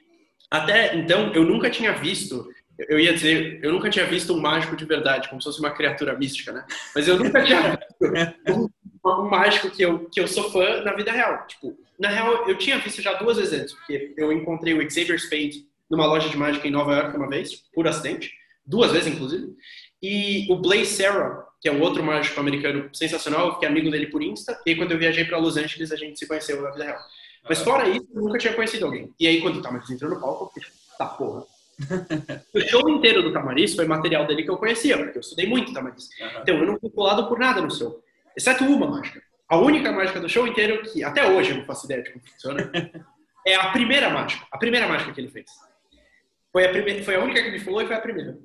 até então, eu nunca tinha visto, eu ia dizer, eu nunca tinha visto um mágico de verdade, como se fosse uma criatura mística, né? Mas eu nunca tinha visto um, um, mágico que eu, que eu sou fã na vida real. Tipo, na real, eu tinha visto já duas vezes antes, porque eu encontrei o Xavier Spade numa loja de mágica em Nova York uma vez, por acidente, duas vezes inclusive, e o Blaze Sarah, que é um outro mágico americano sensacional, que é amigo dele por Insta, e quando eu viajei para Los Angeles a gente se conheceu na vida real. Mas fora isso, eu nunca tinha conhecido alguém. E aí, quando o Tamariz entrou no palco, eu fiquei tipo, tá porra. o show inteiro do Tamariz foi material dele que eu conhecia, porque eu estudei muito Tamariz. Uhum. Então, eu não fui colado por nada no show. Exceto uma mágica. A única mágica do show inteiro, que até hoje eu não faço ideia de como funciona, é a primeira mágica. A primeira mágica que ele fez. Foi a, primeira, foi a única que me falou e foi a primeira.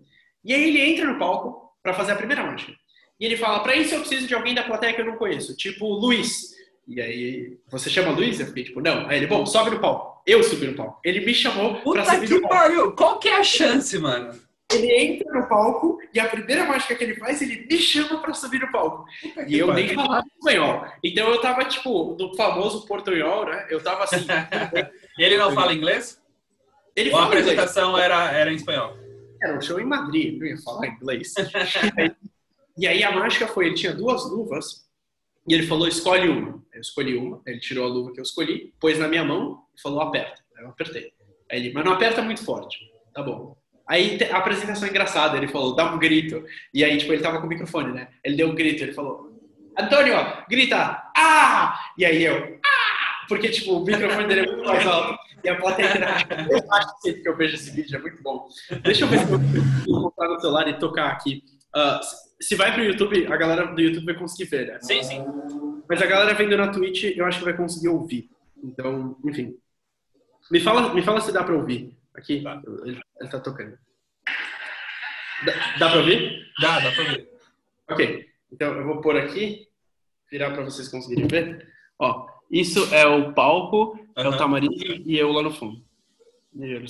E aí ele entra no palco para fazer a primeira mágica. E ele fala, para isso eu preciso de alguém da plateia que eu não conheço. Tipo, Luiz. E aí, você chama Luiz? Eu fiquei tipo, não. Aí ele, bom, sobe no palco. Eu subi no palco. Ele me chamou Puta pra subir no palco. Pariu. Qual que é a chance, mano? Ele entra no palco e a primeira mágica que ele faz, ele me chama pra subir no palco. Puta e eu nem falava espanhol. Então eu tava, tipo, no famoso portunhol, né? Eu tava assim. e ele não fala inglês? Ele Ou a apresentação era, era em espanhol? Era um show em Madrid, não ia falar inglês. e aí a mágica foi, ele tinha duas luvas e ele falou, escolhe uma. Eu escolhi uma, ele tirou a luva que eu escolhi, pôs na minha mão e falou, aperta. Eu apertei. Aí ele, mas não aperta muito forte. Tá bom. Aí a apresentação é engraçada, ele falou, dá um grito. E aí, tipo, ele tava com o microfone, né? Ele deu um grito, ele falou, Antônio, grita, ah! E aí eu, ah! Porque, tipo, o microfone dele é muito mais alto. E a plateia Eu acho que sempre que eu vejo esse vídeo é muito bom. Deixa eu ver se eu vou no celular e tocar aqui. Uh, se vai pro YouTube, a galera do YouTube vai conseguir ver, né? Sim, sim. Mas a galera vendo na Twitch, eu acho que vai conseguir ouvir. Então, enfim. Me fala, me fala se dá pra ouvir. Aqui, tá. ele, ele tá tocando. Dá, dá pra ouvir? Dá, dá pra ouvir. Ok. Então, eu vou pôr aqui, virar pra vocês conseguirem ver. Ó, isso é o palco, uhum. é o tamarindo e eu lá no fundo. E aí,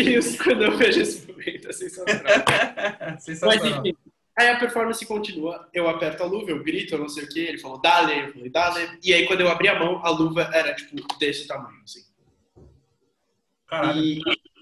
rio quando eu vejo esse momento, é sensacional. sensacional. Mas enfim, aí a performance continua, eu aperto a luva, eu grito, eu não sei o que, ele falou dale, eu falei dale, e aí quando eu abri a mão, a luva era tipo desse tamanho, assim. E,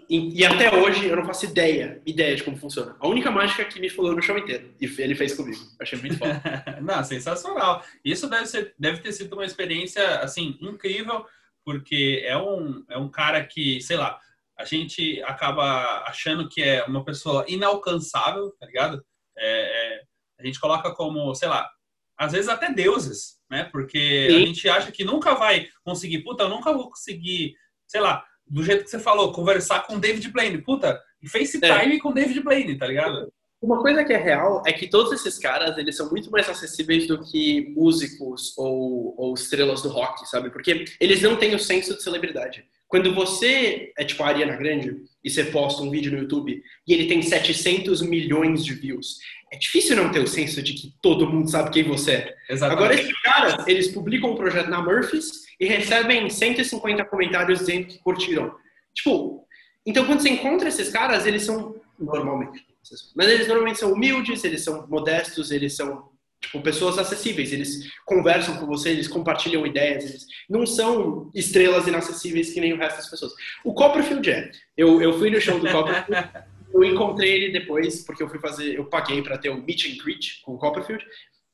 e, e, até hoje eu não faço ideia, ideia de como funciona. A única mágica que me falou no show inteiro. E ele fez comigo. Achei muito foda. não, sensacional. Isso deve, ser, deve ter sido uma experiência, assim, incrível, porque é um, é um cara que, sei lá, a gente acaba achando que é uma pessoa inalcançável, tá ligado? É, é, a gente coloca como, sei lá, às vezes até deuses, né? Porque Sim. a gente acha que nunca vai conseguir, puta, eu nunca vou conseguir, sei lá, do jeito que você falou, conversar com David Blaine. Puta, FaceTime é. com David Blaine, tá ligado? Uma coisa que é real é que todos esses caras, eles são muito mais acessíveis do que músicos ou, ou estrelas do rock, sabe? Porque eles não têm o senso de celebridade. Quando você é tipo a Ariana Grande e você posta um vídeo no YouTube e ele tem 700 milhões de views, é difícil não ter o senso de que todo mundo sabe quem você é. Exatamente. Agora, esses caras, eles publicam um projeto na Murphys e recebem 150 comentários dizendo que curtiram. Tipo, então quando você encontra esses caras, eles são normalmente, mas eles normalmente são humildes, eles são modestos, eles são tipo, pessoas acessíveis. Eles conversam com você, eles compartilham ideias, eles não são estrelas inacessíveis que nem o resto das pessoas. O Copperfield é. Eu, eu fui no show do Copperfield, eu encontrei ele depois, porque eu fui fazer, eu paguei para ter o um meet and greet com o Copperfield.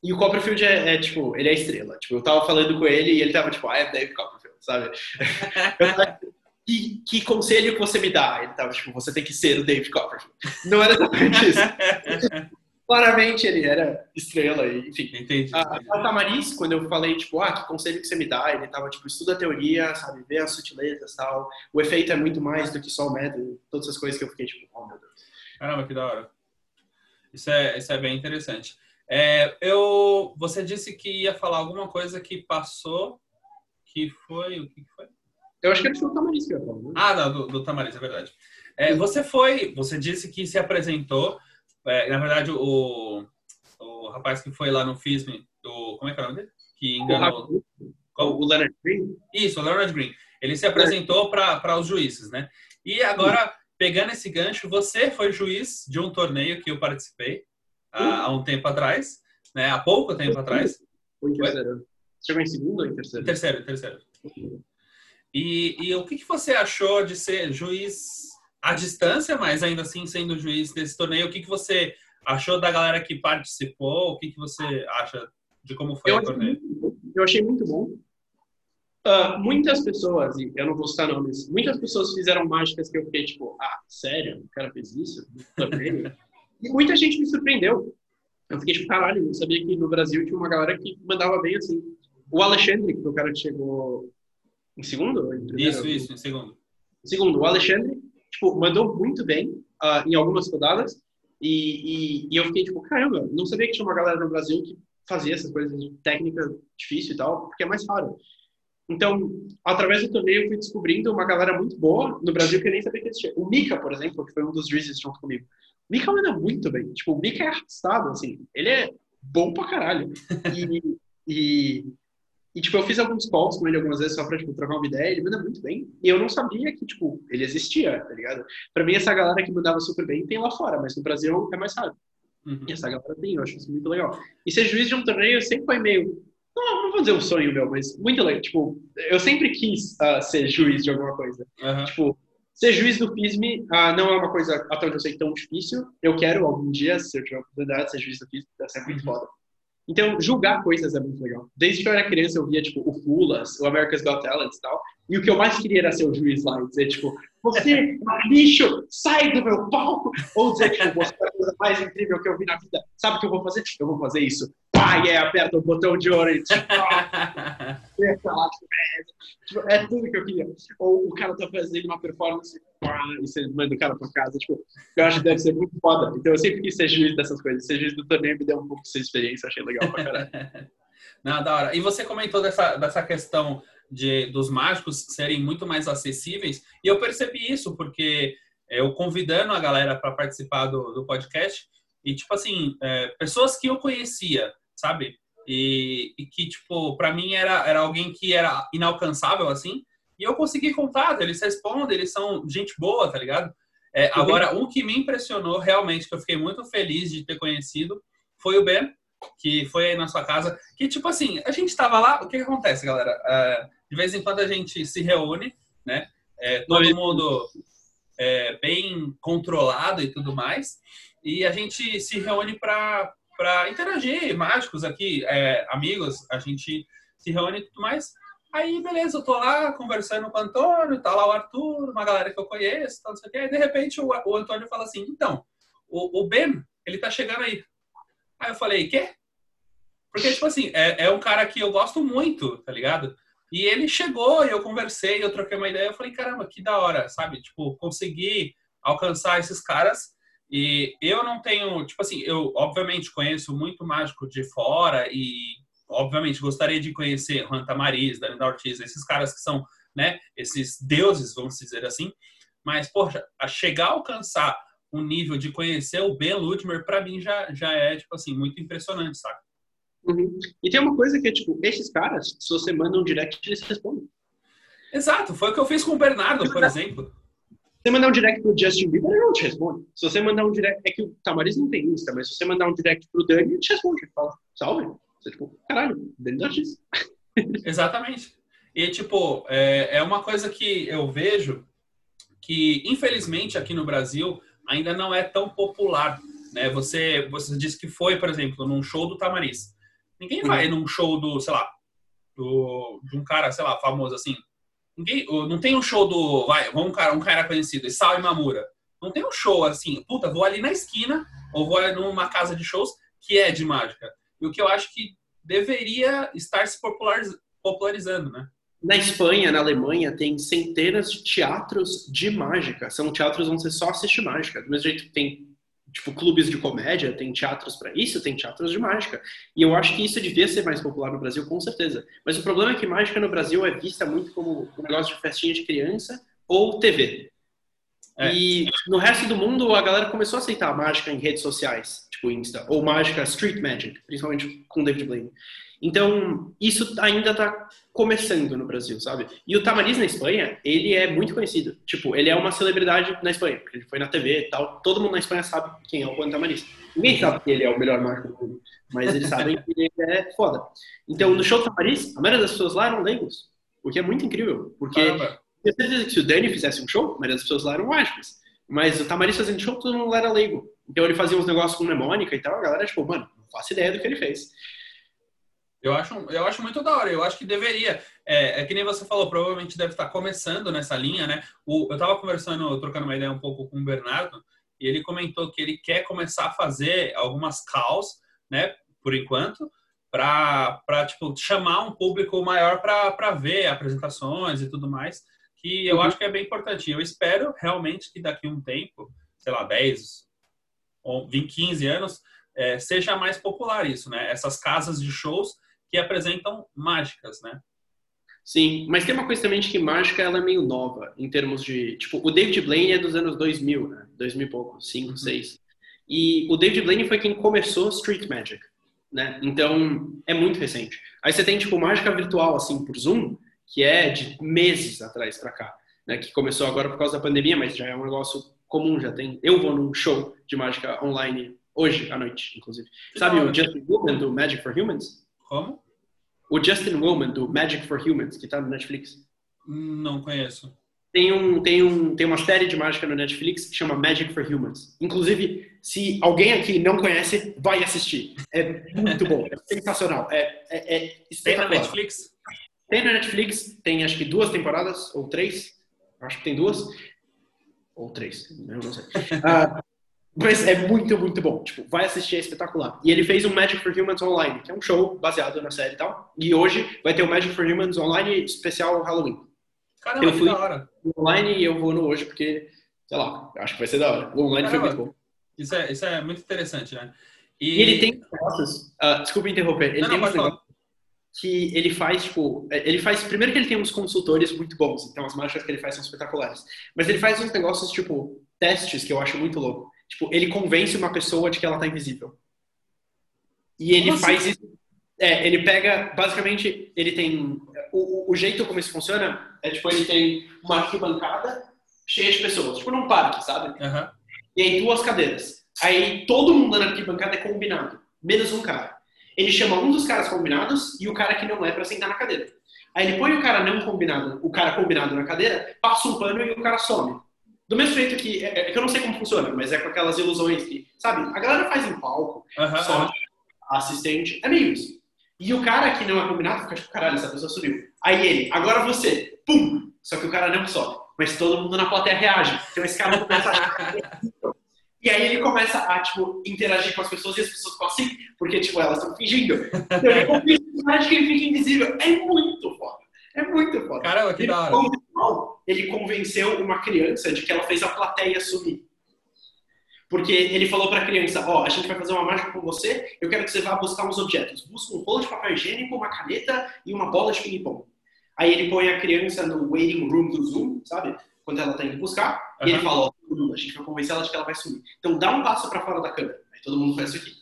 E o Copperfield é, é, tipo, ele é estrela. Tipo, eu tava falando com ele e ele tava tipo, ah, é Dave Copperfield, sabe? que, que conselho que você me dá? Ele tava tipo, você tem que ser o Dave Copperfield. Não era exatamente isso. Claramente ele era estrela, e, enfim. Entendi. A, a Tamariz, quando eu falei, tipo, ah, que conselho que você me dá? Ele tava, tipo, estuda a teoria, sabe, vê as sutilezas tal. O efeito é muito mais do que só o método, todas essas coisas que eu fiquei, tipo, oh meu Deus. Caramba, que da hora. Isso é, isso é bem interessante. É, eu, você disse que ia falar alguma coisa que passou, que foi, o que foi? Eu acho que era do Tamariz que eu ia falar. Né? Ah, não, do, do Tamariz, é verdade. É, você foi, você disse que se apresentou é, na verdade, o, o rapaz que foi lá no FISM, do, como é que é o nome dele? Que enganou. O, o Leonard Green? Isso, o Leonard Green. Ele se apresentou para os juízes, né? E agora, pegando esse gancho, você foi juiz de um torneio que eu participei há, há um tempo atrás, né? Há pouco tempo atrás. Foi em terceiro. Você chegou em segundo ou em terceiro? Terceiro, terceiro. E, e o que, que você achou de ser juiz à distância, mas ainda assim sendo juiz desse torneio, o que, que você achou da galera que participou? O que, que você acha de como foi eu o torneio? eu achei muito bom. Uh, muitas pessoas, e eu não vou citar nomes, muitas pessoas fizeram mágicas que eu fiquei tipo, ah, sério? O cara fez isso? e muita gente me surpreendeu. Eu fiquei tipo, caralho, não sabia que no Brasil tinha uma galera que mandava bem assim. O Alexandre, que foi o cara que chegou em segundo? Em isso, isso, em segundo. Segundo, o Alexandre, tipo, mandou muito bem uh, em algumas rodadas. E, e, e, eu fiquei tipo, caramba, não sabia que tinha uma galera no Brasil que fazia essas coisas de técnica difícil e tal, porque é mais raro. Então, através do torneio, eu fui descobrindo uma galera muito boa no Brasil que eu nem sabia que existia. O Mika, por exemplo, que foi um dos juízes junto comigo. O Mika manda muito bem. Tipo, o Mika é arrastado, assim. Ele é bom pra caralho. E, e, e, tipo, eu fiz alguns calls com ele algumas vezes só pra, tipo, trocar uma ideia. Ele manda muito bem. E eu não sabia que, tipo, ele existia, tá ligado? Pra mim, essa galera que mandava super bem tem lá fora, mas no Brasil é mais raro. Uhum. E essa galera tem, eu acho isso muito legal. E ser juiz de um torneio sempre foi meio não, não vou dizer um sonho meu, mas muito legal. Tipo, eu sempre quis uh, ser juiz de alguma coisa. Uhum. Tipo, ser juiz do FISM uh, não é uma coisa, até onde eu sei, tão difícil. Eu quero algum dia, se eu tiver a oportunidade, ser juiz do FISM, deve ser muito foda. Então, julgar coisas é muito legal. Desde que eu era criança, eu via, tipo, o Fulas, o America's Got Talent e tal. E o que eu mais queria era ser o juiz lá e dizer, tipo, você, é lixo, sai do meu palco! Ou dizer, tipo, você é a coisa mais incrível que eu vi na vida. Sabe o que eu vou fazer? Eu vou fazer isso pá, e aí aperta o botão de ouro e tipo, lá, tipo, é tudo que eu queria. Ou o cara tá fazendo uma performance pá, e você manda o cara pra casa. Tipo, eu acho que deve ser muito foda. Então eu sempre quis ser juiz dessas coisas. Ser juiz do torneio me deu um pouco dessa experiência, achei legal pra caralho. Não, da hora. E você comentou dessa, dessa questão de, dos mágicos serem muito mais acessíveis, e eu percebi isso, porque eu convidando a galera para participar do, do podcast, e tipo assim, é, pessoas que eu conhecia, sabe? E, e que, tipo, para mim era, era alguém que era inalcançável, assim. E eu consegui contato, eles respondem, eles são gente boa, tá ligado? É, agora, um que me impressionou realmente, que eu fiquei muito feliz de ter conhecido, foi o Ben, que foi aí na sua casa. Que, tipo assim, a gente tava lá, o que, que acontece, galera? É, de vez em quando a gente se reúne, né? É, todo mundo é, bem controlado e tudo mais. E a gente se reúne para para interagir, mágicos aqui, é, amigos, a gente se reúne e tudo mais. Aí, beleza, eu tô lá conversando com o Antônio, tá lá o Arthur, uma galera que eu conheço, tal, não sei o quê. Aí, de repente, o, o Antônio fala assim, então, o, o, Ben, ele tá chegando aí. Aí eu falei, quê? Porque, tipo assim, é, é um cara que eu gosto muito, tá ligado? E ele chegou, e eu conversei, eu troquei uma ideia, eu falei, caramba, que da hora, sabe? Tipo, conseguir alcançar esses caras e eu não tenho, tipo assim, eu obviamente conheço muito mágico de fora e obviamente gostaria de conhecer Juan Tamariz, Daniel Ortiz, esses caras que são, né, esses deuses, vamos dizer assim. Mas, poxa, a chegar a alcançar um nível de conhecer o Ben Ludmer, para mim já, já é, tipo assim, muito impressionante, sabe? Uhum. E tem uma coisa que é, tipo, esses caras, se você manda um direct, eles respondem. Exato, foi o que eu fiz com o Bernardo, por exemplo você mandar um direct pro Justin Bieber, ele não te responde. Se você mandar um direct, é que o Tamariz não tem Insta, mas se você mandar um direct pro Dani, ele te responde. Ele fala, salve. Você, tipo, caralho, Dani da X. Exatamente. E, tipo, é, é uma coisa que eu vejo que, infelizmente, aqui no Brasil, ainda não é tão popular. Né? Você, você disse que foi, por exemplo, num show do Tamariz. Ninguém vai uhum. num show do, sei lá, do, de um cara, sei lá, famoso assim, Ninguém, não tem um show do. Vai, um cara, um cara conhecido, Isao Mamura. Não tem um show assim, puta, vou ali na esquina, ou vou numa casa de shows que é de mágica. E o que eu acho que deveria estar se popularizando, né? Na Espanha, na Alemanha, tem centenas de teatros de mágica. São teatros onde você só assiste mágica. Do mesmo jeito que tem tipo, clubes de comédia, tem teatros para isso, tem teatros de mágica. E eu acho que isso devia ser mais popular no Brasil, com certeza. Mas o problema é que mágica no Brasil é vista muito como um negócio de festinha de criança ou TV. É. E no resto do mundo, a galera começou a aceitar a mágica em redes sociais, tipo Insta, ou mágica Street Magic, principalmente com David Blaine. Então, isso ainda está começando no Brasil, sabe? E o Tamariz na Espanha, ele é muito conhecido. Tipo, ele é uma celebridade na Espanha, porque ele foi na TV e tal. Todo mundo na Espanha sabe quem é o Juan Tamariz. Ninguém sabe que ele é o melhor mágico do mundo, mas eles sabem que ele é foda. Então, no show do Tamariz, a maioria das pessoas lá eram leigos, o que é muito incrível, porque eu tenho certeza que se o Danny fizesse um show, a maioria das pessoas lá eram mágicas. Mas o Tamariz fazendo show, todo mundo lá era leigo. Então ele fazia uns negócios com mnemônica e tal, a galera, tipo, mano, não faço ideia do que ele fez. Eu acho, eu acho muito da hora. Eu acho que deveria. É, é, que nem você falou, provavelmente deve estar começando nessa linha, né? O, eu estava conversando, trocando uma ideia um pouco com o Bernardo, e ele comentou que ele quer começar a fazer algumas calls, né? Por enquanto, para tipo, chamar um público maior para ver apresentações e tudo mais, que eu uhum. acho que é bem importante. Eu espero realmente que daqui a um tempo, sei lá, 10 ou 20, 15 anos, é, seja mais popular isso, né? Essas casas de shows que apresentam mágicas, né? Sim, mas tem uma coisa também de que mágica ela é meio nova, em termos de... Tipo, o David Blaine é dos anos 2000, né? 2000 e pouco, 5, uhum. 6. E o David Blaine foi quem começou Street Magic, né? Então, é muito recente. Aí você tem, tipo, mágica virtual, assim, por Zoom, que é de meses atrás para cá, né? Que começou agora por causa da pandemia, mas já é um negócio comum, já tem... Eu vou num show de mágica online hoje à noite, inclusive. Sabe o Justin Goodman, do Magic for Humans? Como? O Justin Willman, do Magic for Humans, que tá no Netflix. Não conheço. Tem, um, tem, um, tem uma série de mágica no Netflix que chama Magic for Humans. Inclusive, se alguém aqui não conhece, vai assistir. É muito bom, é sensacional, é, é, é Tem na Netflix? Tem na Netflix, tem acho que duas temporadas, ou três. Acho que tem duas. Ou três, eu não sei. Uh, mas é muito, muito bom. Tipo, vai assistir, é espetacular. E ele fez um Magic for Humans Online, que é um show baseado na série e tal. E hoje vai ter o Magic for Humans Online especial Halloween. Caramba, eu fui da hora. online e eu vou no hoje porque, sei lá, acho que vai ser da hora. O online Caramba. foi muito bom. Isso é, isso é muito interessante, né? E, e ele tem negócios. Uh, desculpa interromper. Ele não, tem não, uns negócios que ele faz, tipo, é, ele faz. Primeiro que ele tem uns consultores muito bons, então as mágicas que ele faz são espetaculares. Mas ele faz uns negócios, tipo, testes que eu acho muito louco. Tipo, ele convence uma pessoa de que ela tá invisível. E ele faz assim? isso. É, ele pega, basicamente, ele tem. O, o, jeito como isso funciona é tipo, ele tem uma arquibancada cheia de pessoas, tipo num parque, sabe? Uhum. E aí duas cadeiras. Aí todo mundo na arquibancada é combinado, menos um cara. Ele chama um dos caras combinados e o cara que não é para sentar na cadeira. Aí ele põe o cara não combinado, o cara combinado na cadeira, passa um pano e o cara some. Do mesmo jeito que, é, é, que eu não sei como funciona, mas é com aquelas ilusões que, sabe, a galera faz em palco, uhum, só assistente, é meio isso. E o cara que não é combinado fica tipo, caralho, essa pessoa subiu. Aí ele, agora você, pum! Só que o cara não sobe. Mas todo mundo na plateia reage. Então esse cara começa a... E aí ele começa a, tipo, interagir com as pessoas e as pessoas ficam assim, porque, tipo, elas estão fingindo. Então ele convence que ele fica invisível. É muito foda. É muito foda. Caramba, que ele da hora. Ele convenceu uma criança de que ela fez a plateia subir. Porque ele falou para a criança, ó, oh, a gente vai fazer uma mágica com você, eu quero que você vá buscar uns objetos. Busca um rolo de papel higiênico, uma caneta e uma bola de ping-pong. Aí ele põe a criança no waiting room do Zoom, sabe? Quando ela tem que buscar. Uhum. E ele fala, ó, oh, a gente vai convencer ela de que ela vai sumir. Então dá um passo para fora da câmera. Aí todo mundo faz isso aqui.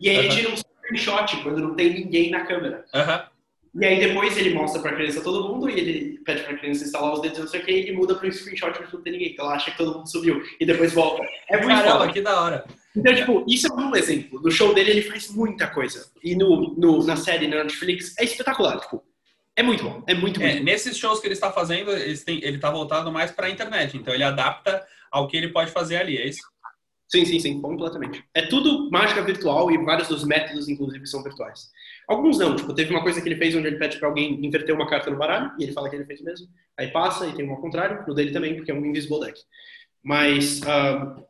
E aí uhum. ele tira um screenshot quando não tem ninguém na câmera. Uhum. E aí depois ele mostra pra criança todo mundo e ele pede pra criança instalar os dedos, não sei o que, e ele muda pro screenshot pra não ter ninguém, que ela acha que todo mundo subiu. E depois volta. É muito Caramba, foda. que da hora. Então, tipo, isso é um exemplo. No show dele ele faz muita coisa. E no, no na série na Netflix é espetacular, tipo. É muito bom, é muito, muito é, bom. Nesses shows que ele está fazendo, ele, tem, ele tá voltado mais pra internet, então ele adapta ao que ele pode fazer ali, é isso? Sim, sim, sim, completamente. É tudo mágica virtual e vários dos métodos, inclusive, são virtuais. Alguns não, tipo, teve uma coisa que ele fez onde ele pede para alguém inverter uma carta no baralho, e ele fala que ele fez mesmo. Aí passa e tem um ao contrário, no dele também, porque é um invisible deck. Mas, uh,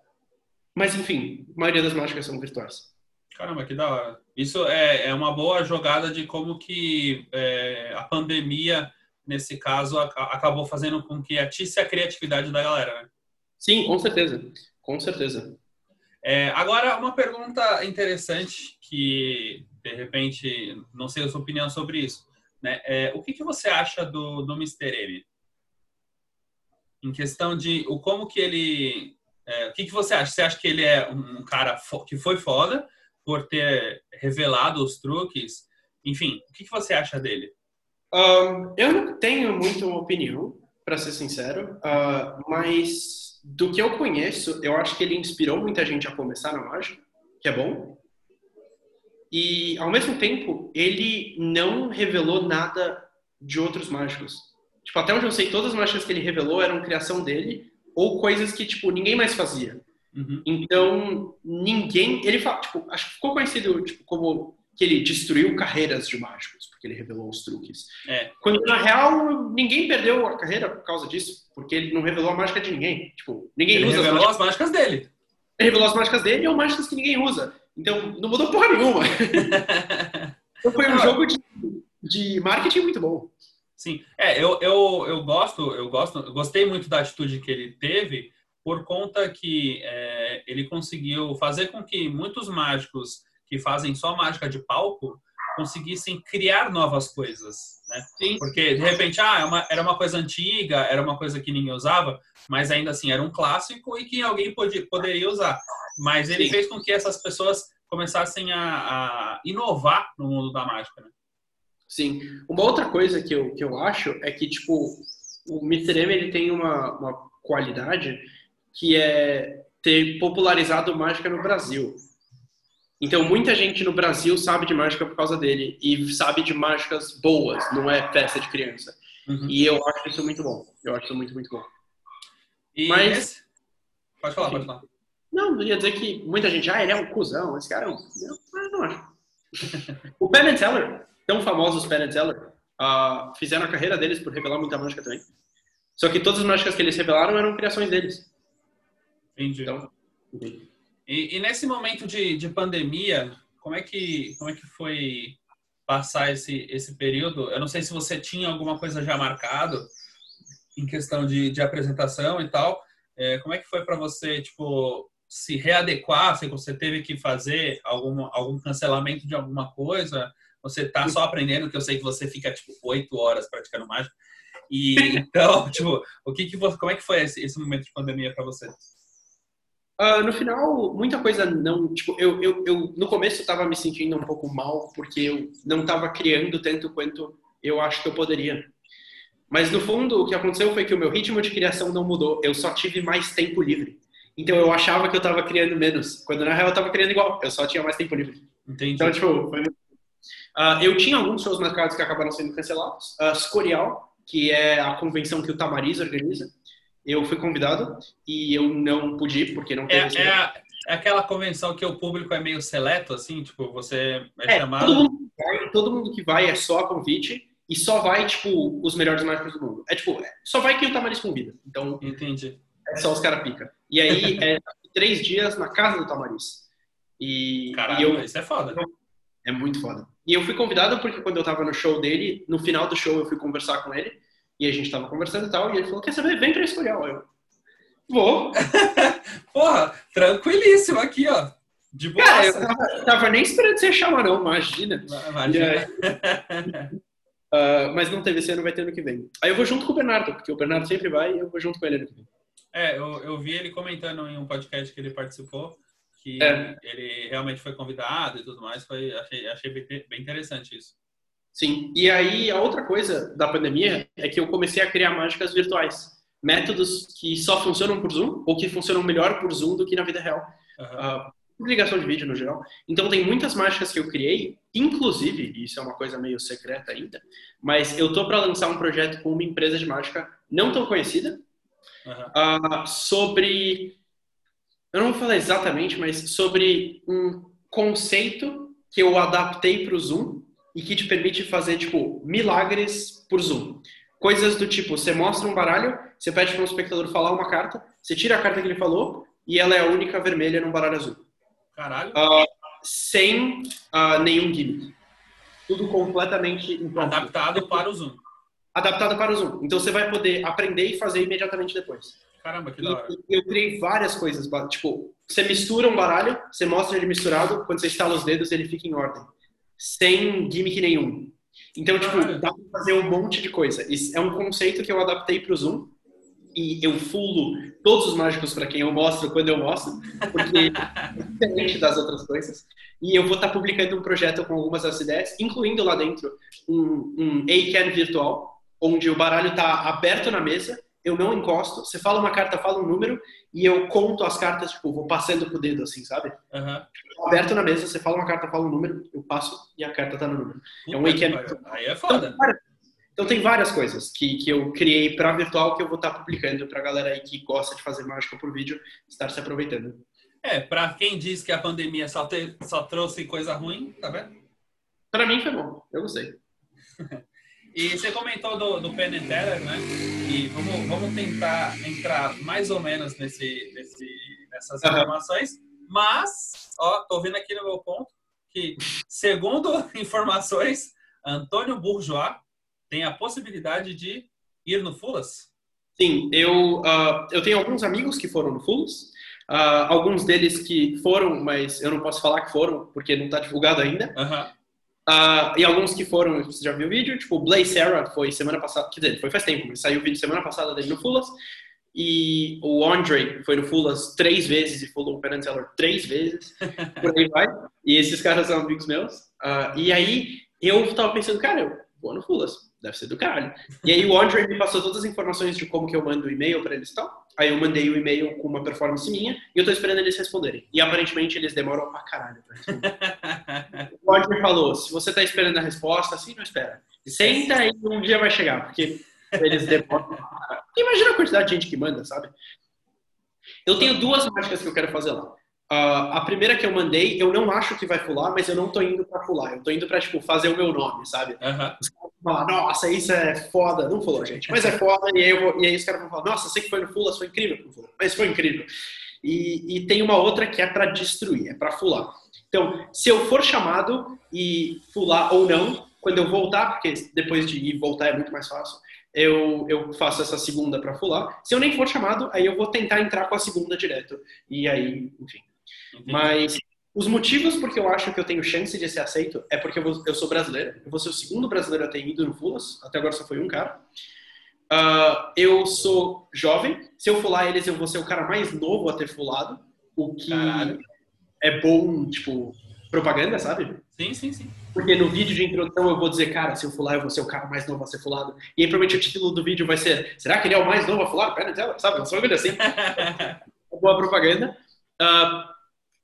mas enfim, a maioria das mágicas são virtuais. Caramba, que da hora. Isso é, é uma boa jogada de como que é, a pandemia, nesse caso, a, acabou fazendo com que atisse a criatividade da galera, né? Sim, com certeza. Com certeza. É, agora, uma pergunta interessante que, de repente, não sei a sua opinião sobre isso. Né? É, o que, que você acha do, do Mr. M? Em questão de o como que ele... É, o que, que você acha? Você acha que ele é um cara que foi foda por ter revelado os truques? Enfim, o que, que você acha dele? Um, eu não tenho muito opinião, para ser sincero, uh, mas do que eu conheço, eu acho que ele inspirou muita gente a começar na mágica, que é bom. E, ao mesmo tempo, ele não revelou nada de outros mágicos. Tipo, até onde eu sei, todas as mágicas que ele revelou eram criação dele ou coisas que, tipo, ninguém mais fazia. Uhum. Então, ninguém... Ele fala, tipo, acho que ficou conhecido tipo, como que ele destruiu carreiras de mágicos, porque ele revelou os truques. É. Quando, na real, ninguém perdeu a carreira por causa disso, porque ele não revelou a mágica de ninguém. Tipo, ninguém ele usa revelou as mágicas, as mágicas dele. Ele revelou as mágicas dele ou mágicas que ninguém usa. Então, não mudou porra nenhuma. então, foi um jogo de, de marketing muito bom. Sim, é, eu, eu, eu gosto, eu gosto, eu gostei muito da atitude que ele teve, por conta que é, ele conseguiu fazer com que muitos mágicos que fazem só mágica de palco conseguissem criar novas coisas, né? Sim. Porque de repente, ah, é uma, era uma coisa antiga, era uma coisa que ninguém usava, mas ainda assim era um clássico e que alguém podia, poderia usar. Mas ele Sim. fez com que essas pessoas começassem a, a, inovar no mundo da mágica, né? Sim. Uma outra coisa que eu, que eu acho é que, tipo, o Mr. M ele tem uma, uma qualidade que é ter popularizado mágica no Brasil. Então, muita gente no Brasil sabe de mágica por causa dele e sabe de mágicas boas, não é festa de criança. Uhum. E eu acho isso muito bom. Eu acho isso muito, muito bom. E Mas... Esse... Pode falar, pode falar. Não, eu ia dizer que muita gente, ah, ele é um cuzão, esse cara é um... Eu não acho. o Penn Teller, tão famosos Penn Teller, uh, fizeram a carreira deles por revelar muita mágica também. Só que todas as mágicas que eles revelaram eram criações deles. Entendi. Então, entendi. E, e, nesse momento de, de pandemia, como é que como é que foi passar esse esse período? Eu não sei se você tinha alguma coisa já marcado em questão de, de apresentação e tal. É, como é que foi para você, tipo, se readequar? Se você teve que fazer algum algum cancelamento de alguma coisa? Você tá só aprendendo, que eu sei que você fica tipo oito horas praticando mágica. E então, tipo, o que que você, como é que foi esse, esse momento de pandemia para você? Uh, no final, muita coisa não. Tipo, eu, eu, eu no começo estava me sentindo um pouco mal porque eu não estava criando tanto quanto eu acho que eu poderia. Mas no fundo, o que aconteceu foi que o meu ritmo de criação não mudou. Eu só tive mais tempo livre. Então eu achava que eu estava criando menos, quando na real eu estava criando igual. Eu só tinha mais tempo livre. Entendi. Então, tipo, foi... uh, eu tinha alguns shows marcados que acabaram sendo cancelados. Uh, Scorial, que é a convenção que o Tamariz organiza eu fui convidado e eu não pude ir porque não teve. É, é, é, aquela convenção que o público é meio seleto, assim, tipo, você é, é chamado. Todo mundo, vai, todo mundo que vai é só a convite e só vai, tipo, os melhores mágicos do mundo. É tipo, só vai quem o Tamariz convida. Então. Entendi. É só os caras pica. E aí, é três dias na casa do Tamariz. E, Caralho, e eu, isso é foda. É muito foda. E eu fui convidado porque quando eu tava no show dele, no final do show eu fui conversar com ele. E a gente tava conversando e tal, e ele falou, quer saber? Vem pra Escorial. Eu, vou. Porra, tranquilíssimo aqui, ó. De boa. Cara, eu tava, tava, nem esperando você chamar, não, imagina. Imagina. uh, mas não teve esse ano, vai ter ano que vem. Aí eu vou junto com o Bernardo, porque o Bernardo sempre vai e eu vou junto com ele ano que vem. É, eu, eu vi ele comentando em um podcast que ele participou, que é. ele realmente foi convidado e tudo mais. Foi, achei, achei bem interessante isso. Sim. E aí, a outra coisa da pandemia é que eu comecei a criar mágicas virtuais. Métodos que só funcionam por Zoom ou que funcionam melhor por Zoom do que na vida real. Uhum. Uh, por ligação de vídeo no geral. Então, tem muitas mágicas que eu criei, inclusive, isso é uma coisa meio secreta ainda, mas eu tô para lançar um projeto com uma empresa de mágica não tão conhecida uhum. uh, sobre. Eu não vou falar exatamente, mas sobre um conceito que eu adaptei para o Zoom e que te permite fazer, tipo, milagres por Zoom. Coisas do tipo, você mostra um baralho, você pede para um espectador falar uma carta, você tira a carta que ele falou e ela é a única vermelha num baralho azul. Caralho. Uh, sem uh, nenhum gimmick. Tudo completamente Adaptado para o Zoom. Adaptado para o Zoom. Então você vai poder aprender e fazer imediatamente depois. Caramba, que da hora. Eu criei várias coisas. Tipo, você mistura um baralho, você mostra ele misturado, quando você estala os dedos, ele fica em ordem sem gimmick nenhum. Então, tipo, dá pra fazer um monte de coisa. Isso é um conceito que eu adaptei pro Zoom e eu fulo todos os mágicos para quem eu mostro quando eu mostro, porque é diferente das outras coisas. E eu vou estar tá publicando um projeto com algumas das ideias, incluindo lá dentro um, um A-Can virtual, onde o baralho está aberto na mesa eu não encosto. Você fala uma carta, fala um número e eu conto as cartas, tipo, vou passando com o dedo, assim, sabe? Uhum. Aberto na mesa, você fala uma carta, fala um número, eu passo e a carta tá no número. Puta é um weekend. Aí é foda. Então, então, tem várias coisas que, que eu criei para virtual que eu vou estar tá publicando pra galera aí que gosta de fazer mágica por vídeo estar se aproveitando. É, pra quem diz que a pandemia só, te, só trouxe coisa ruim, tá vendo? Pra mim foi bom, eu gostei. E você comentou do, do Penn Teller, né? E vamos, vamos tentar entrar mais ou menos nesse, nesse, nessas informações. Mas, ó, tô vendo aqui no meu ponto que, segundo informações, Antônio Bourgeois tem a possibilidade de ir no Fulas? Sim, eu, uh, eu tenho alguns amigos que foram no Fulas. Uh, alguns deles que foram, mas eu não posso falar que foram, porque não está divulgado ainda. Uhum. Uh, e alguns que foram, você já viu o vídeo, tipo, o Blaze Sarah foi semana passada, quer dizer, foi faz tempo, mas saiu o vídeo semana passada dele no Fulas. E o Andre foi no Fulas três vezes e falou o Penn Teller três vezes, por aí vai. E esses caras são amigos meus. Uh, e aí eu tava pensando, cara, eu vou no Fulas, deve ser do caralho. E aí o Andre me passou todas as informações de como que eu mando o e-mail para eles e tal. Aí eu mandei o um e-mail com uma performance minha e eu tô esperando eles responderem. E aparentemente eles demoram pra caralho pra responder. o Roger falou: se você tá esperando a resposta, assim não espera. Senta aí um dia vai chegar, porque eles demoram. Imagina a quantidade de gente que manda, sabe? Eu tenho duas mágicas que eu quero fazer lá. Uh, a primeira que eu mandei, eu não acho que vai fular, mas eu não tô indo pra fular. Eu tô indo pra, tipo, fazer o meu nome, sabe? Uhum. Falar, nossa, isso é foda. Não fulou, gente, mas é foda. e, aí eu, e aí os caras vão falar, nossa, sei que foi no Fulas, foi incrível. Mas foi incrível. E, e tem uma outra que é pra destruir, é pra fular. Então, se eu for chamado e fular ou não, quando eu voltar, porque depois de ir voltar é muito mais fácil, eu, eu faço essa segunda para fular. Se eu nem for chamado, aí eu vou tentar entrar com a segunda direto. E aí, enfim. Entendi. Mas os motivos porque eu acho que eu tenho chance de ser aceito é porque eu, vou, eu sou brasileiro. Eu vou ser o segundo brasileiro a ter ido no Fulas. Até agora só foi um cara. Uh, eu sou jovem. Se eu fular eles, eu vou ser o cara mais novo a ter fulado. O que Caralho. é bom, tipo, propaganda, sabe? Sim, sim, sim. Porque no vídeo de introdução eu vou dizer, cara, se eu fular, eu vou ser o cara mais novo a ser fulado. E aí provavelmente o título do vídeo vai ser, será que ele é o mais novo a fular? Pera sabe? Só uma assim. Boa propaganda. Uh,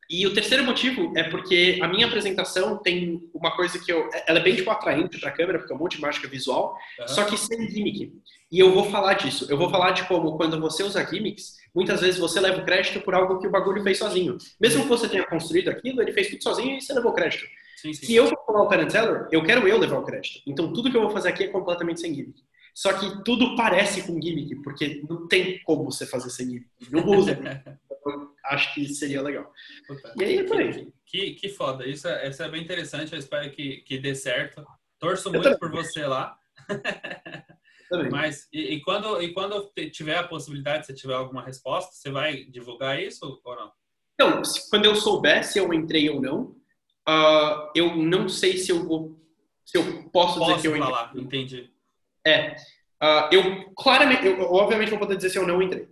e o terceiro motivo é porque a minha apresentação tem uma coisa que eu. Ela é bem tipo atraente para a câmera, porque é um monte de mágica visual, uhum. só que sem gimmick. E eu vou falar disso. Eu vou falar de como, quando você usa gimmicks, muitas vezes você leva o crédito por algo que o bagulho fez sozinho. Mesmo que você tenha construído aquilo, ele fez tudo sozinho e você levou o crédito. Sim, sim. Se eu for falar o Penn Teller, eu quero eu levar o crédito. Então tudo que eu vou fazer aqui é completamente sem gimmick. Só que tudo parece com gimmick, porque não tem como você fazer sem gimmick. Não usa. acho que seria legal. E aí é por aí. Que, que foda. Isso é, isso é bem interessante. Eu espero que, que dê certo. Torço eu muito também. por você lá. Mas, e, e, quando, e quando tiver a possibilidade, se tiver alguma resposta, você vai divulgar isso ou não? Então, quando eu souber se eu entrei ou não, uh, eu não sei se eu vou. Se eu posso, posso dizer que eu entrei. falar, entendi. É. Uh, eu claramente, eu, obviamente vou poder dizer se eu não entrei.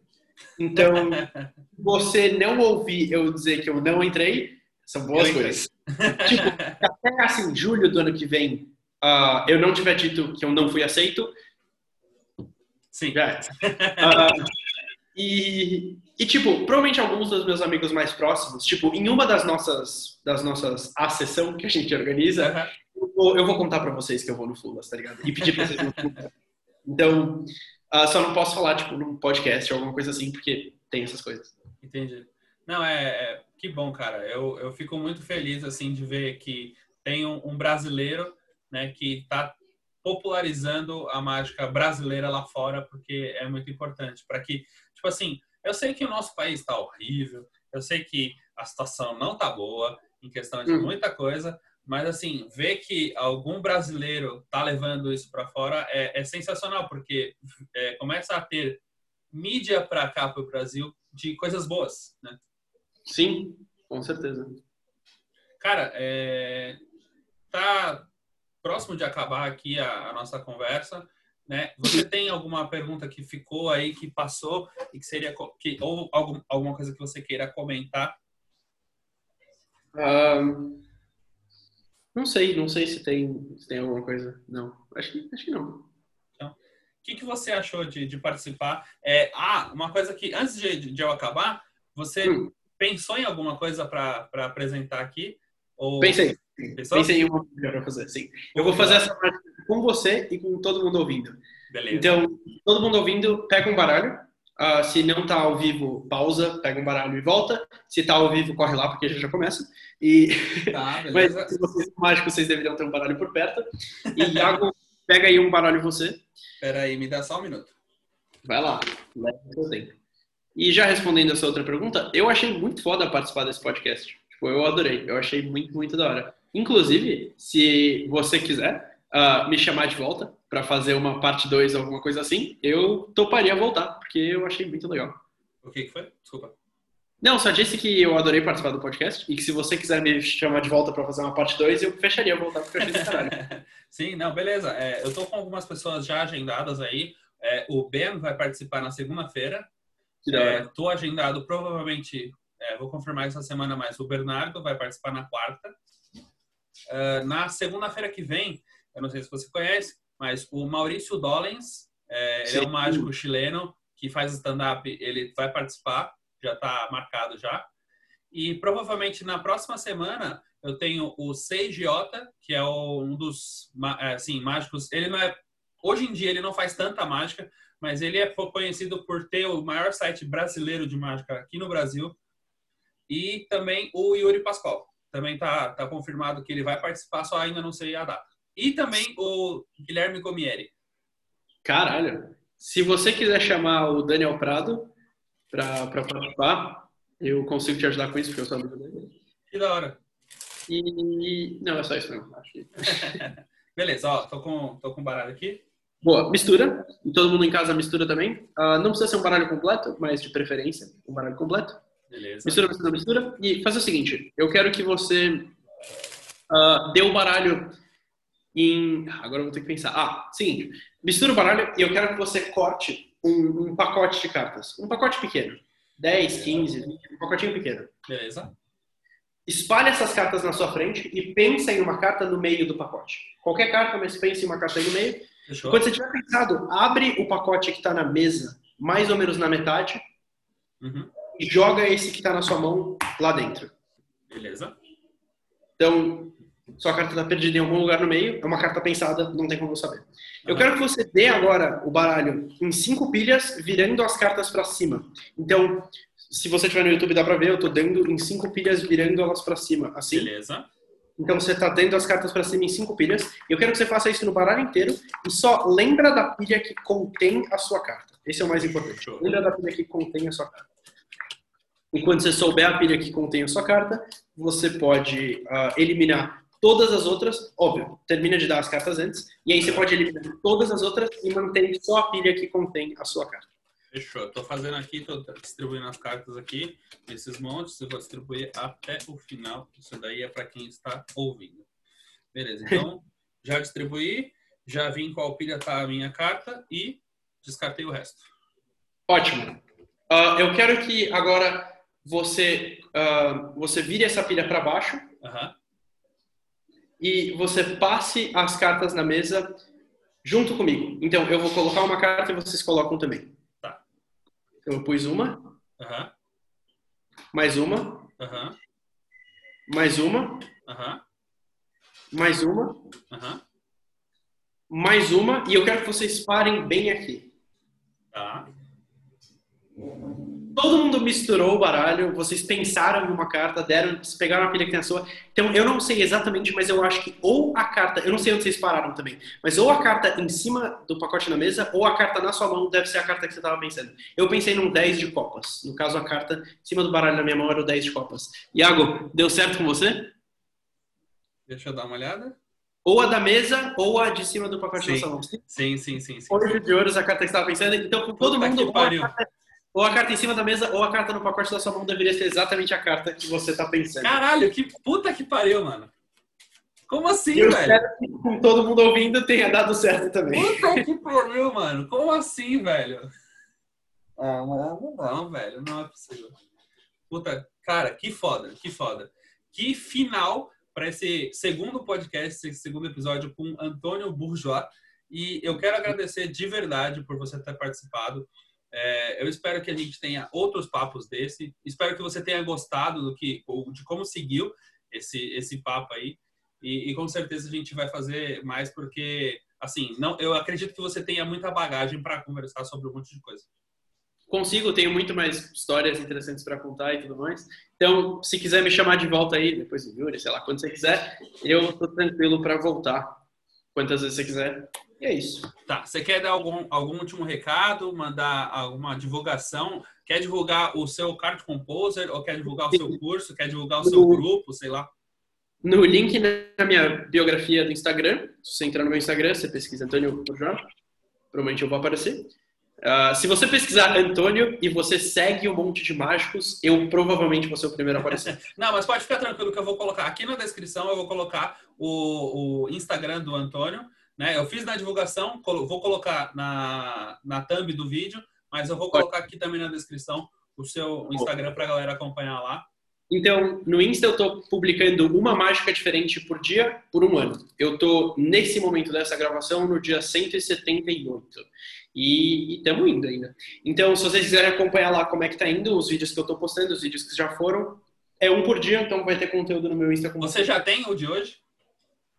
Então, você não ouvir eu dizer que eu não entrei, são boas coisas. tipo, até assim, julho do ano que vem, uh, eu não tiver dito que eu não fui aceito. Sim. Já. Uh, e, e, tipo, provavelmente alguns dos meus amigos mais próximos, tipo, em uma das nossas, das nossas a sessão que a gente organiza, uhum. eu, vou, eu, vou, contar pra vocês que eu vou no Fulas, tá ligado? E pedir pra vocês no Fulas. Então, uh, só não posso falar, tipo, num podcast ou alguma coisa assim, porque tem essas coisas. Entendi. Não, é, é que bom, cara. Eu, eu fico muito feliz, assim, de ver que tem um, um brasileiro, né, que tá popularizando a mágica brasileira lá fora, porque é muito importante. Para que, tipo assim, eu sei que o nosso país está horrível, eu sei que a situação não tá boa em questão de hum. muita coisa, mas assim, ver que algum brasileiro tá levando isso para fora é, é, sensacional, porque é, começa a ter mídia para cá, para o Brasil, de coisas boas, né? Sim, com certeza. Cara, é, tá próximo de acabar aqui a, a, nossa conversa, né? Você tem alguma pergunta que ficou aí, que passou e que seria que ou algum, alguma coisa que você queira comentar? Um, não sei, não sei se tem, se tem alguma coisa. Não, acho que, acho que não. Então, o que, que você achou de, de participar? É, ah, uma coisa que antes de, de eu acabar, você hum. pensou em alguma coisa para apresentar aqui? Ou... Pensei. Pensou? Pensei em uma para fazer, sim. Eu vou fazer essa parte com você e com todo mundo ouvindo. Beleza. Então, todo mundo ouvindo, pega um baralho. Uh, se não tá ao vivo, pausa, pega um baralho e volta. Se tá ao vivo, corre lá, porque gente já começa. E... Tá, Mas se vocês são mágicos, vocês deveriam ter um baralho por perto. E Iago, pega aí um baralho você. Espera aí, me dá só um minuto. Vai lá, leva o seu tempo. E já respondendo essa outra pergunta, eu achei muito foda participar desse podcast. Tipo, eu adorei. Eu achei muito, muito da hora. Inclusive, se você quiser uh, me chamar de volta para fazer uma parte 2, alguma coisa assim, eu toparia voltar, porque eu achei muito legal. O que, que foi? Desculpa. Não, só disse que eu adorei participar do podcast e que se você quiser me chamar de volta para fazer uma parte 2, eu fecharia voltar, porque eu achei do caralho. Sim, não, beleza. É, eu tô com algumas pessoas já agendadas aí. É, o Ben vai participar na segunda-feira. É, tô agendado provavelmente, é, vou confirmar essa semana, mas o Bernardo vai participar na quarta. Uh, na segunda-feira que vem, eu não sei se você conhece, mas o Maurício Dollens, é, ele é um mágico chileno que faz stand-up, ele vai participar, já está marcado já. E provavelmente na próxima semana eu tenho o Seijiota, que é um dos é, assim, mágicos. Ele não é. Hoje em dia ele não faz tanta mágica, mas ele é conhecido por ter o maior site brasileiro de mágica aqui no Brasil. E também o Yuri Pascoal. Também tá, tá confirmado que ele vai participar, só ainda não sei a data. E também o Guilherme Gomieri. Caralho! Se você quiser chamar o Daniel Prado para participar, eu consigo te ajudar com isso, porque eu sou amigo dele. Que da hora. E. Não, é só isso mesmo. Acho que... Beleza, ó, tô com, tô com baralho aqui. Boa, mistura. E todo mundo em casa mistura também. Uh, não precisa ser um baralho completo, mas de preferência, um baralho completo. Beleza. Mistura, mistura, mistura. E faz o seguinte: eu quero que você uh, dê o baralho em. Agora eu vou ter que pensar. Ah, seguinte: mistura o baralho e eu quero que você corte um, um pacote de cartas. Um pacote pequeno. 10, 15, 20, um pacotinho pequeno. Beleza. Espalhe essas cartas na sua frente e pense em uma carta no meio do pacote. Qualquer carta, mas pense em uma carta aí no meio. Fechou. Quando você tiver pensado, abre o pacote que está na mesa, mais ou menos na metade, uhum. e joga esse que está na sua mão lá dentro. Beleza. Então, sua carta está perdida em algum lugar no meio, é uma carta pensada, não tem como saber. Eu quero que você dê agora o baralho em cinco pilhas, virando as cartas para cima. Então, se você estiver no YouTube, dá para ver, eu estou dando em cinco pilhas, virando elas para cima, assim. Beleza. Então, você está dando as cartas para cima em cinco pilhas. Eu quero que você faça isso no baralho inteiro e só lembra da pilha que contém a sua carta. Esse é o mais importante. Lembra da pilha que contém a sua carta. E quando você souber a pilha que contém a sua carta, você pode uh, eliminar todas as outras, óbvio, termina de dar as cartas antes, e aí você pode eliminar todas as outras e manter só a pilha que contém a sua carta. Fechou. Estou fazendo aqui, estou distribuindo as cartas aqui, esses montes, eu vou distribuir até o final. Isso daí é para quem está ouvindo. Beleza, então já distribuí, já vi em qual pilha está a minha carta e descartei o resto. Ótimo. Uh, eu quero que agora você, uh, você vire essa pilha para baixo. Uhum e você passe as cartas na mesa junto comigo. Então, eu vou colocar uma carta e vocês colocam também. Tá. Então, eu pus uma. Uhum. Mais uma. Uhum. Mais uma. Uhum. Mais uma. Mais uma. E eu quero que vocês parem bem aqui. Tá todo mundo misturou o baralho, vocês pensaram em uma carta, deram, pegaram a pilha que tem a sua. Então eu não sei exatamente, mas eu acho que ou a carta, eu não sei onde vocês pararam também, mas ou a carta em cima do pacote na mesa, ou a carta na sua mão deve ser a carta que você estava pensando. Eu pensei num 10 de copas. No caso, a carta em cima do baralho na minha mão era o 10 de copas. Iago, deu certo com você? Deixa eu dar uma olhada. Ou a da mesa, ou a de cima do pacote sim. na sua mão. Sim, sim, sim. sim, Oito de ouros, a carta que você estava pensando. Então, com todo Puta mundo, que pariu. Ou a carta em cima da mesa, ou a carta no pacote da sua mão deveria ser exatamente a carta que você está pensando. Caralho, que puta que pariu, mano. Como assim, Eu velho? espero que com todo mundo ouvindo tenha dado certo também. Puta que pariu, mano. Como assim, velho? Ah, mano, não, velho. Não é possível. Puta, cara, que foda, que foda. Que final para esse segundo podcast, esse segundo episódio com Antônio Bourgeois. E eu quero agradecer de verdade por você ter participado. É, eu espero que a gente tenha outros papos desse. Espero que você tenha gostado do que, de como seguiu esse esse papo aí. E, e com certeza a gente vai fazer mais porque, assim, não, eu acredito que você tenha muita bagagem para conversar sobre um monte de coisa. Consigo, tenho muito mais histórias interessantes para contar e tudo mais. Então, se quiser me chamar de volta aí, depois do Yuri, sei lá, quando você quiser, eu tô tranquilo para voltar. Quantas vezes você quiser. E é isso. Tá, você quer dar algum, algum último recado, mandar alguma divulgação? Quer divulgar o seu card composer ou quer divulgar o seu curso? Quer divulgar o seu grupo, sei lá? No link na minha biografia do Instagram, se você entrar no meu Instagram, você pesquisa Antônio Bourgeois, provavelmente eu vou aparecer. Uh, se você pesquisar Antônio e você segue um monte de mágicos, eu provavelmente vou ser o primeiro a aparecer. Não, mas pode ficar tranquilo que eu vou colocar aqui na descrição, eu vou colocar o, o Instagram do Antônio. Né? Eu fiz na divulgação, vou colocar na, na thumb do vídeo, mas eu vou colocar aqui também na descrição o seu Instagram para a galera acompanhar lá. Então, no Insta eu estou publicando uma mágica diferente por dia por um ano. Eu estou, nesse momento dessa gravação, no dia 178. E estamos indo ainda. Então, se vocês quiserem acompanhar lá como é que tá indo, os vídeos que eu estou postando, os vídeos que já foram, é um por dia, então vai ter conteúdo no meu Insta. Você já tem o de hoje?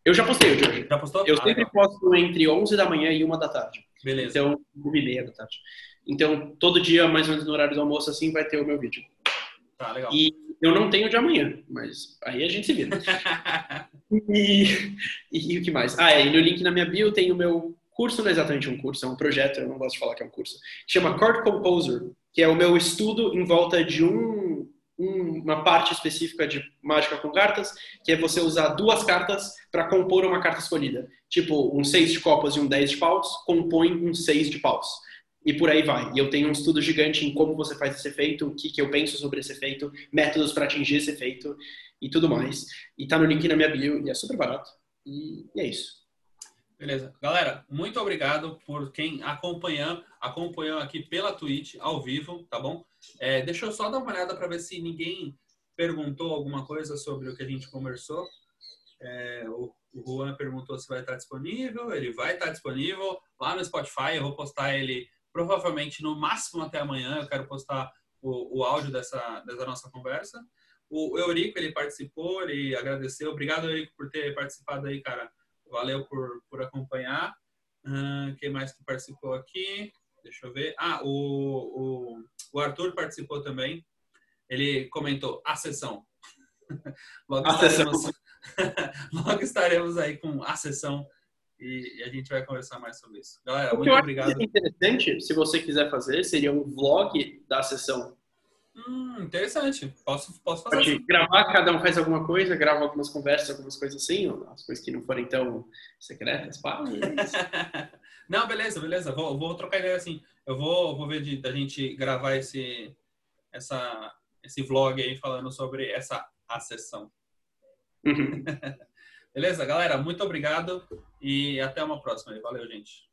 Eu já postei o de hoje. Já postou? Eu ah, sempre legal. posto entre 11 da manhã e 1 da tarde. Beleza. Então, 1 e meia da tarde. Então, todo dia, mais ou menos no horário do almoço, assim, vai ter o meu vídeo. Tá, legal. E eu não tenho de amanhã, mas aí a gente se vira. E, e o que mais? Ah, é, e no link na minha bio tem o meu curso, não é exatamente um curso, é um projeto, eu não gosto de falar que é um curso, chama Chord Composer, que é o meu estudo em volta de um, uma parte específica de mágica com cartas, que é você usar duas cartas para compor uma carta escolhida. Tipo, um 6 de copas e um 10 de paus compõem um 6 de paus. E por aí vai. E eu tenho um estudo gigante em como você faz esse efeito, o que, que eu penso sobre esse efeito, métodos para atingir esse efeito e tudo mais. E tá no link na minha bio e é super barato. E, é isso. Beleza. Galera, muito obrigado por quem acompanhou, acompanhou aqui pela Twitch, ao vivo, tá bom? É, deixa eu só dar uma olhada para ver se ninguém perguntou alguma coisa sobre o que a gente conversou. É, o, o Juan perguntou se vai estar disponível. Ele vai estar disponível lá no Spotify. Eu vou postar ele provavelmente no máximo até amanhã. Eu quero postar o, o áudio dessa, dessa nossa conversa. O Eurico, ele participou, ele agradeceu. Obrigado, Eurico, por ter participado aí, cara. Valeu por, por acompanhar. Uh, quem mais que participou aqui? Deixa eu ver. Ah, o, o, o Arthur participou também. Ele comentou a sessão. Logo A estaremos, logo estaremos aí com a sessão e, e a gente vai conversar mais sobre isso. Galera, O muito obrigado. interessante, se você quiser fazer, seria um vlog da sessão. Hum, interessante. Posso, posso fazer Pode assim. gravar, cada um faz alguma coisa, grava algumas conversas, algumas coisas assim, as coisas que não forem tão secretas, pá. é. Não, beleza, beleza. Vou, vou trocar ideia assim. Eu vou, vou ver de, da gente gravar esse, essa, esse vlog aí falando sobre essa sessão. Uhum. Beleza, galera? Muito obrigado e até uma próxima. Valeu, gente.